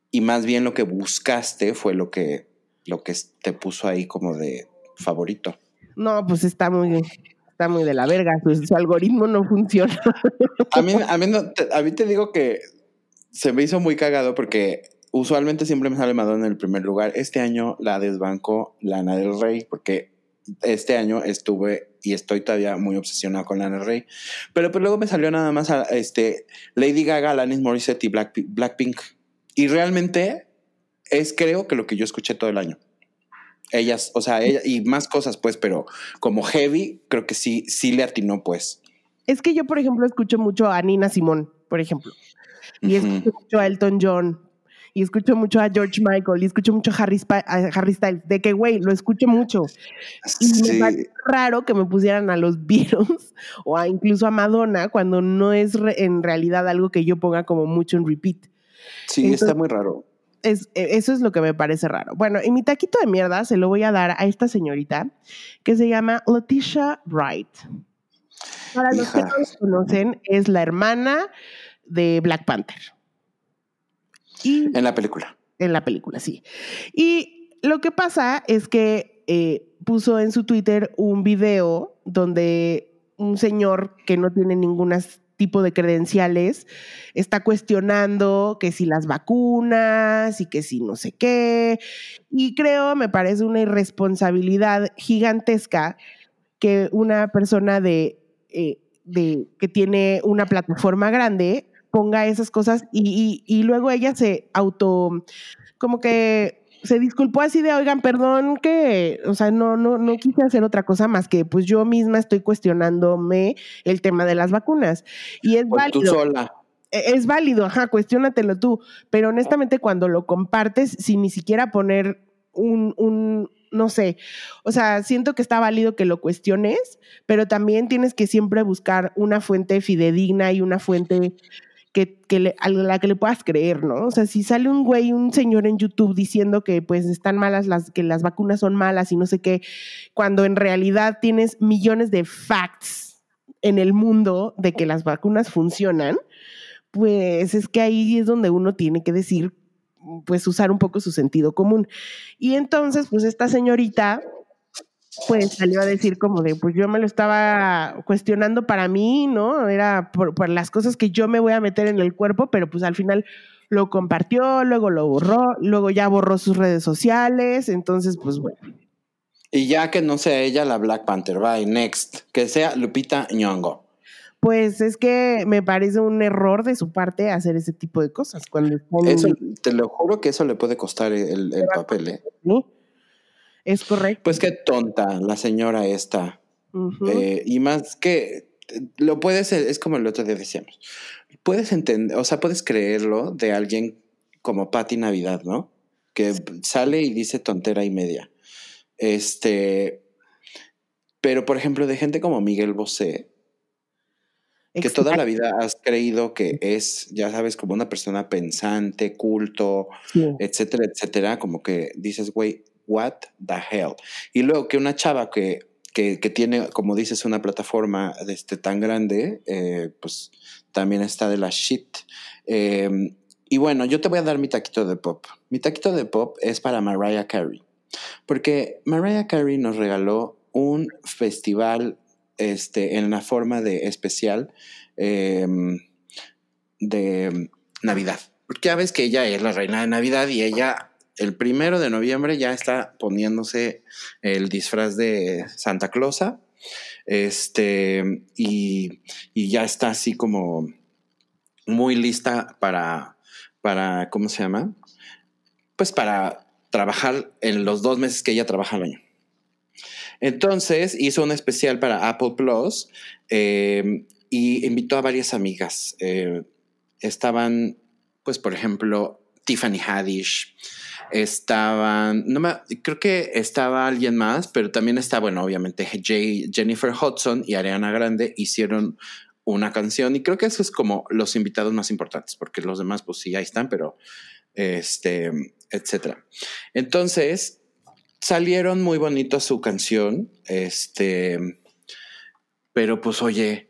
y más bien lo que buscaste fue lo que, lo que te puso ahí como de favorito. No, pues está muy, está muy de la verga, su, algoritmo no funciona. A mí, a, mí te, a mí te digo que se me hizo muy cagado porque usualmente siempre me sale Madonna en el primer lugar. Este año la desbanco Lana del Rey porque este año estuve y estoy todavía muy obsesionado con Lana del Rey. Pero, pues luego me salió nada más este, Lady Gaga, Alanis Morissette y Blackpink. Y realmente es creo que lo que yo escuché todo el año. Ellas, o sea, ella, y más cosas, pues, pero como heavy, creo que sí, sí le atinó, pues. Es que yo, por ejemplo, escucho mucho a Nina Simón, por ejemplo. Y escucho mucho a Elton John, y escucho mucho a George Michael y escucho mucho a Harry, Harry Styles, de que, güey, lo escucho mucho. Y me parece raro que me pusieran a los Beatles o a incluso a Madonna cuando no es en realidad algo que yo ponga como mucho en repeat. Sí, está muy raro. Es, e, eso es lo que me parece raro. Bueno, y mi taquito de mierda se lo voy a dar a esta señorita que se llama Leticia Wright. Para los que no la conocen, es la hermana de Black Panther en la película. En la película, sí. Y lo que pasa es que eh, puso en su Twitter un video donde un señor que no tiene ningún tipo de credenciales está cuestionando que si las vacunas y que si no sé qué. Y creo, me parece una irresponsabilidad gigantesca que una persona de, eh, de que tiene una plataforma grande ponga esas cosas y, y, luego ella se auto, como que se disculpó así de, oigan, perdón que, o sea, no, no, no quise hacer otra cosa más que, pues yo misma estoy cuestionándome el tema de las vacunas. Y es válido. Tú sola. E, es válido, ajá, cuestionatelo tú. Pero honestamente, cuando lo compartes, sin ni siquiera poner un, un, no sé, o sea, siento que está válido que lo cuestiones, pero también tienes que siempre buscar una fuente fidedigna y una fuente que, a la que le puedas creer, ¿no? O sea, si sale un güey, un señor en YouTube diciendo que pues están malas las, que las vacunas son malas y no sé qué, cuando en realidad tienes millones de facts en el mundo de que las vacunas funcionan, pues es que ahí es donde uno tiene que decir, pues usar un poco su sentido común. Y entonces, pues esta señorita pues salió a decir como de, pues yo me lo estaba cuestionando para mí, ¿no? Era por, las cosas que yo me voy a meter en el cuerpo, pero pues al final lo compartió, luego lo borró, luego ya borró sus redes sociales, entonces pues bueno. Y ya que no sea ella la Black Panther, bye, next, que sea Lupita Nyong'o. Pues es que me parece un error de su parte hacer ese tipo de cosas. Cuando eso, te lo juro que eso le puede costar el, el papel, ¿eh? ¿Sí? Es correcto. Pues qué tonta la señora esta. Eh, y más que lo puedes, es como el otro día decíamos, puedes entender, o sea, puedes creerlo de alguien como Patti Navidad, ¿no? Que sale y dice tontera y media. Este, pero por ejemplo, de gente como Miguel Bosé, que toda la vida has creído que es, ya sabes, como una persona pensante, culto, etcétera, etcétera, como que dices, güey, what the hell. Y luego que una chava que, que, tiene, como dices, una plataforma este, tan grande, eh, pues también está de la shit. Em, y bueno, yo te voy a dar mi taquito de pop. Mi taquito de pop es para Mariah Carey. Porque Mariah Carey nos regaló un festival este, en la forma de especial em, de Navidad. Porque ya ves que ella es la reina de Navidad y ella el primero de noviembre ya está poniéndose el disfraz de Santa Clausa Este, y, ya está así como muy lista para, para, ¿cómo se llama? Pues para trabajar en los dos meses que ella trabaja al año. Entonces hizo un especial para Apple Plus eh, y invitó a varias amigas. Eh, estaban, pues, por ejemplo, Tiffany Haddish. Estaban, no me, creo que estaba alguien más, pero también está, bueno, obviamente Jennifer Hudson y Ariana Grande hicieron una canción y creo que eso es como los invitados más importantes, porque los demás, pues sí, ahí están, pero este, etcétera. Entonces, salieron muy bonitos su canción, este, pero pues oye,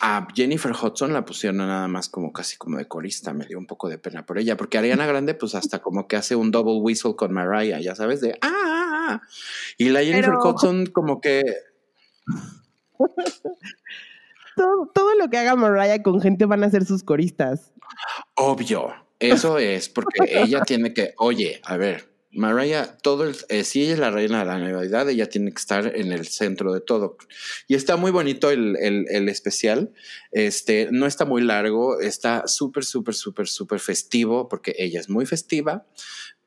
a Jennifer Hudson la pusieron nada más como casi como de corista, me dio un poco de pena por ella, porque Ariana Grande pues hasta como que hace un double whistle con Mariah, ya sabes, de ah, ah, ah". y la Jennifer Hudson como que... todo, todo lo que haga Mariah con gente van a ser sus coristas. Obvio, eso es porque ella tiene que, oye, a ver, Mariah, todo el, eh, si ella es la reina de la Navidad, ella tiene que estar en el centro de todo. Y está muy bonito el, el, especial. Este no está muy largo, está súper, súper, súper, súper festivo porque ella es muy festiva.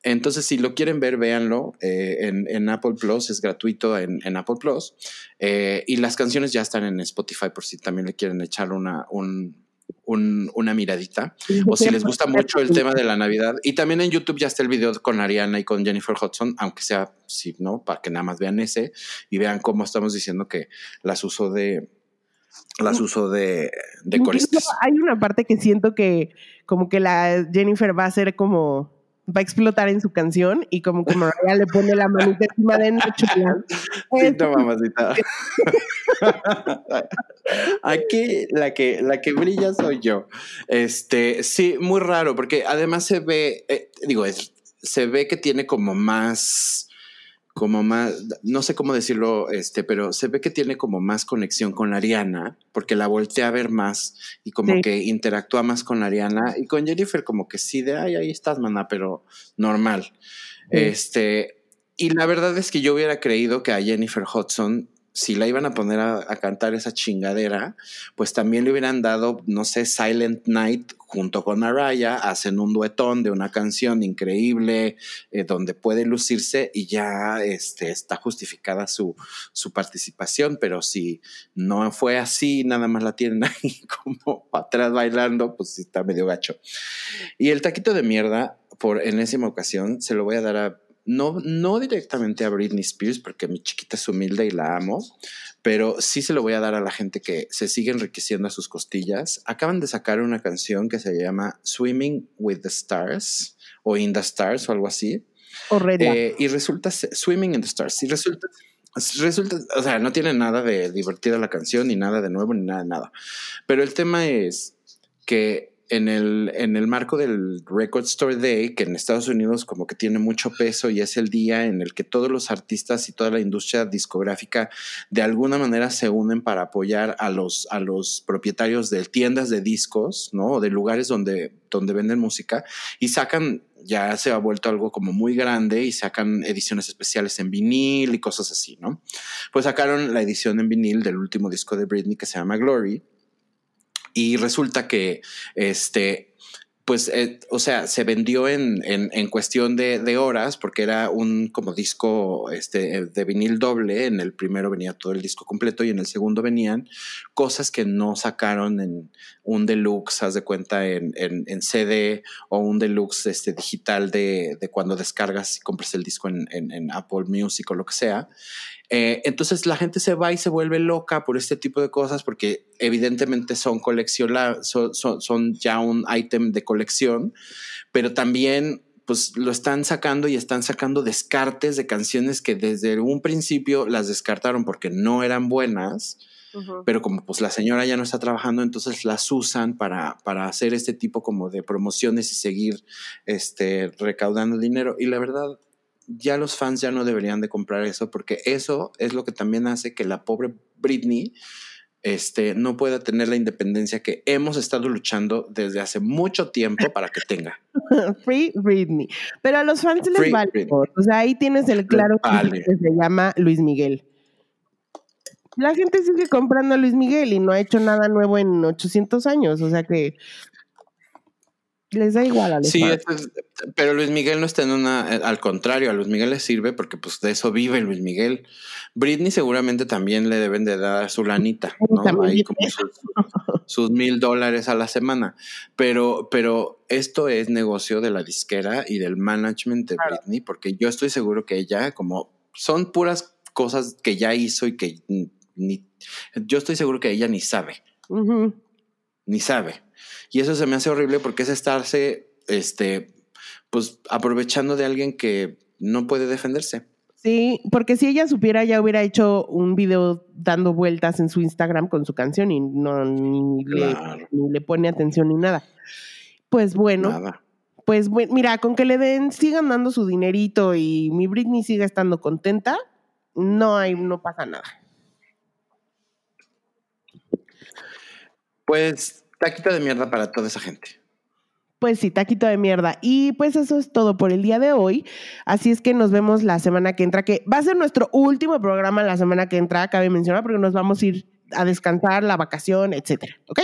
Entonces, si lo quieren ver, véanlo eh, en, Apple Plus, es gratuito en, en Apple Plus. Eh, y las canciones ya están en Spotify por si también le quieren echar una, un, una miradita. O si les gusta mucho el tema de la Navidad. Y también en YouTube ya está el video con Ariana y con Jennifer Hudson, aunque sea, si no, para que nada más vean ese y vean cómo estamos diciendo que las uso de las uso de, de coristas. Hay una parte que siento que como que la Jennifer va a ser como va a explotar en su canción y como que Mariah le pone la manita encima de Nacho Sí, no, mamacita. Aquí la que, la que brilla soy yo. Este, sí, muy raro, porque además se ve, eh, digo, es, se ve que tiene como más como más, no sé cómo decirlo, este, pero se ve que tiene como más conexión con la Ariana, porque la voltea a ver más y como que interactúa más con la Ariana. Y con Jennifer como que sí de, ay, ahí estás, mana, pero normal. Este, y la verdad es que yo hubiera creído que a Jennifer Hudson si la iban a poner a, cantar esa chingadera, pues también le hubieran dado, no sé, Silent Night junto con Mariah, hacen un duetón de una canción increíble eh, donde puede lucirse y ya este, está justificada su, su participación, pero si no fue así, nada más la tienen ahí como atrás bailando, pues está medio gacho. Y el taquito de mierda, por enésima ocasión, se lo voy a dar a no, no directamente a Britney Spears, porque mi chiquita es humilde y la amo, pero sí se lo voy a dar a la gente que se sigue enriqueciendo a sus costillas. Acaban de sacar una canción que se llama Swimming with the Stars o In the Stars o algo así. Eh, y resulta Swimming in the Stars. Y resulta, resulta, o sea, no tiene nada de divertida la canción, ni nada de nuevo, ni nada de nada. Pero el tema es que en el, en el marco del Record Store Day, que en Estados Unidos como que tiene mucho peso y es el día en el que todos los artistas y toda la industria discográfica de alguna manera se unen para apoyar a los, a los propietarios de tiendas de discos, ¿no? O de lugares donde, donde venden música y sacan, ya se ha vuelto algo como muy grande y sacan ediciones especiales en vinil y cosas así, ¿no? Pues sacaron la edición en vinil del último disco de Britney que se llama Glory y resulta que este pues, eh, o sea, se vendió en, en, cuestión de, de, horas porque era un como disco este, de vinil doble. En el primero venía todo el disco completo y en el segundo venían cosas que no sacaron en un deluxe, haz de cuenta, en, en CD o un deluxe este, digital de, de, cuando descargas y compras el disco en, Apple Music o lo que sea. Eh, entonces la gente se va y se vuelve loca por este tipo de cosas porque evidentemente son coleccionables, son, son, ya un ítem de colección, pero también pues lo están sacando y están sacando descartes de canciones que desde un principio las descartaron porque no eran buenas, pero como pues la señora ya no está trabajando, entonces las usan para, para hacer este tipo como de promociones y seguir este, recaudando dinero. Y la verdad, ya los fans ya no deberían de comprar eso porque eso es lo que también hace que la pobre Britney este, no pueda tener la independencia que hemos estado luchando desde hace mucho tiempo para que tenga. Free Britney. Pero a los fans les vale. O sea, ahí tienes el claro que se llama Luis Miguel. La gente sigue comprando a Luis Miguel y no ha hecho nada nuevo en 800 años, o sea que les da igual a los Sí, es- pero Luis Miguel no está en una, eh, al contrario, a Luis Miguel le sirve porque pues de eso vive Luis Miguel. Britney seguramente también le deben de dar su lanita, ¿no? Ahí como sus, sus mil dólares a la semana. Pero, pero esto es negocio de la disquera y del management de Britney, porque yo estoy seguro que ella, como son puras cosas que ya hizo y que ni, yo estoy seguro que ella ni sabe. Ni sabe. Y eso se me hace horrible porque es estarse, este, pues aprovechando de alguien que no puede defenderse. Sí, porque si ella supiera ya hubiera hecho un video dando vueltas en su Instagram con su canción y no ni, Claro. le, ni le pone atención ni nada. Pues bueno, Nada. pues mira, con que le den, sigan dando su dinerito y mi Britney siga estando contenta, no hay, no pasa nada. Pues taquita de mierda para toda esa gente. Pues sí, taquito de mierda. Y pues eso es todo por el día de hoy. Así es que nos vemos la semana que entra, que va a ser nuestro último programa la semana que entra, cabe mencionar, porque nos vamos a ir a descansar, la vacación, etcétera. ¿Ok?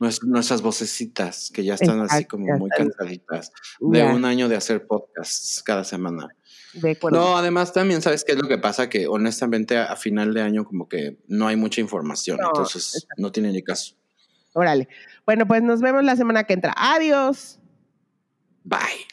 Nues- Nuestras vocecitas que ya están así como muy están. cansaditas de un año de hacer podcasts cada semana. de. No, además también sabes qué es lo que pasa que honestamente a, a final de año como que no hay mucha información, No, entonces no tiene ni caso. Órale. Bueno, pues nos vemos la semana que entra. Adiós. Bye.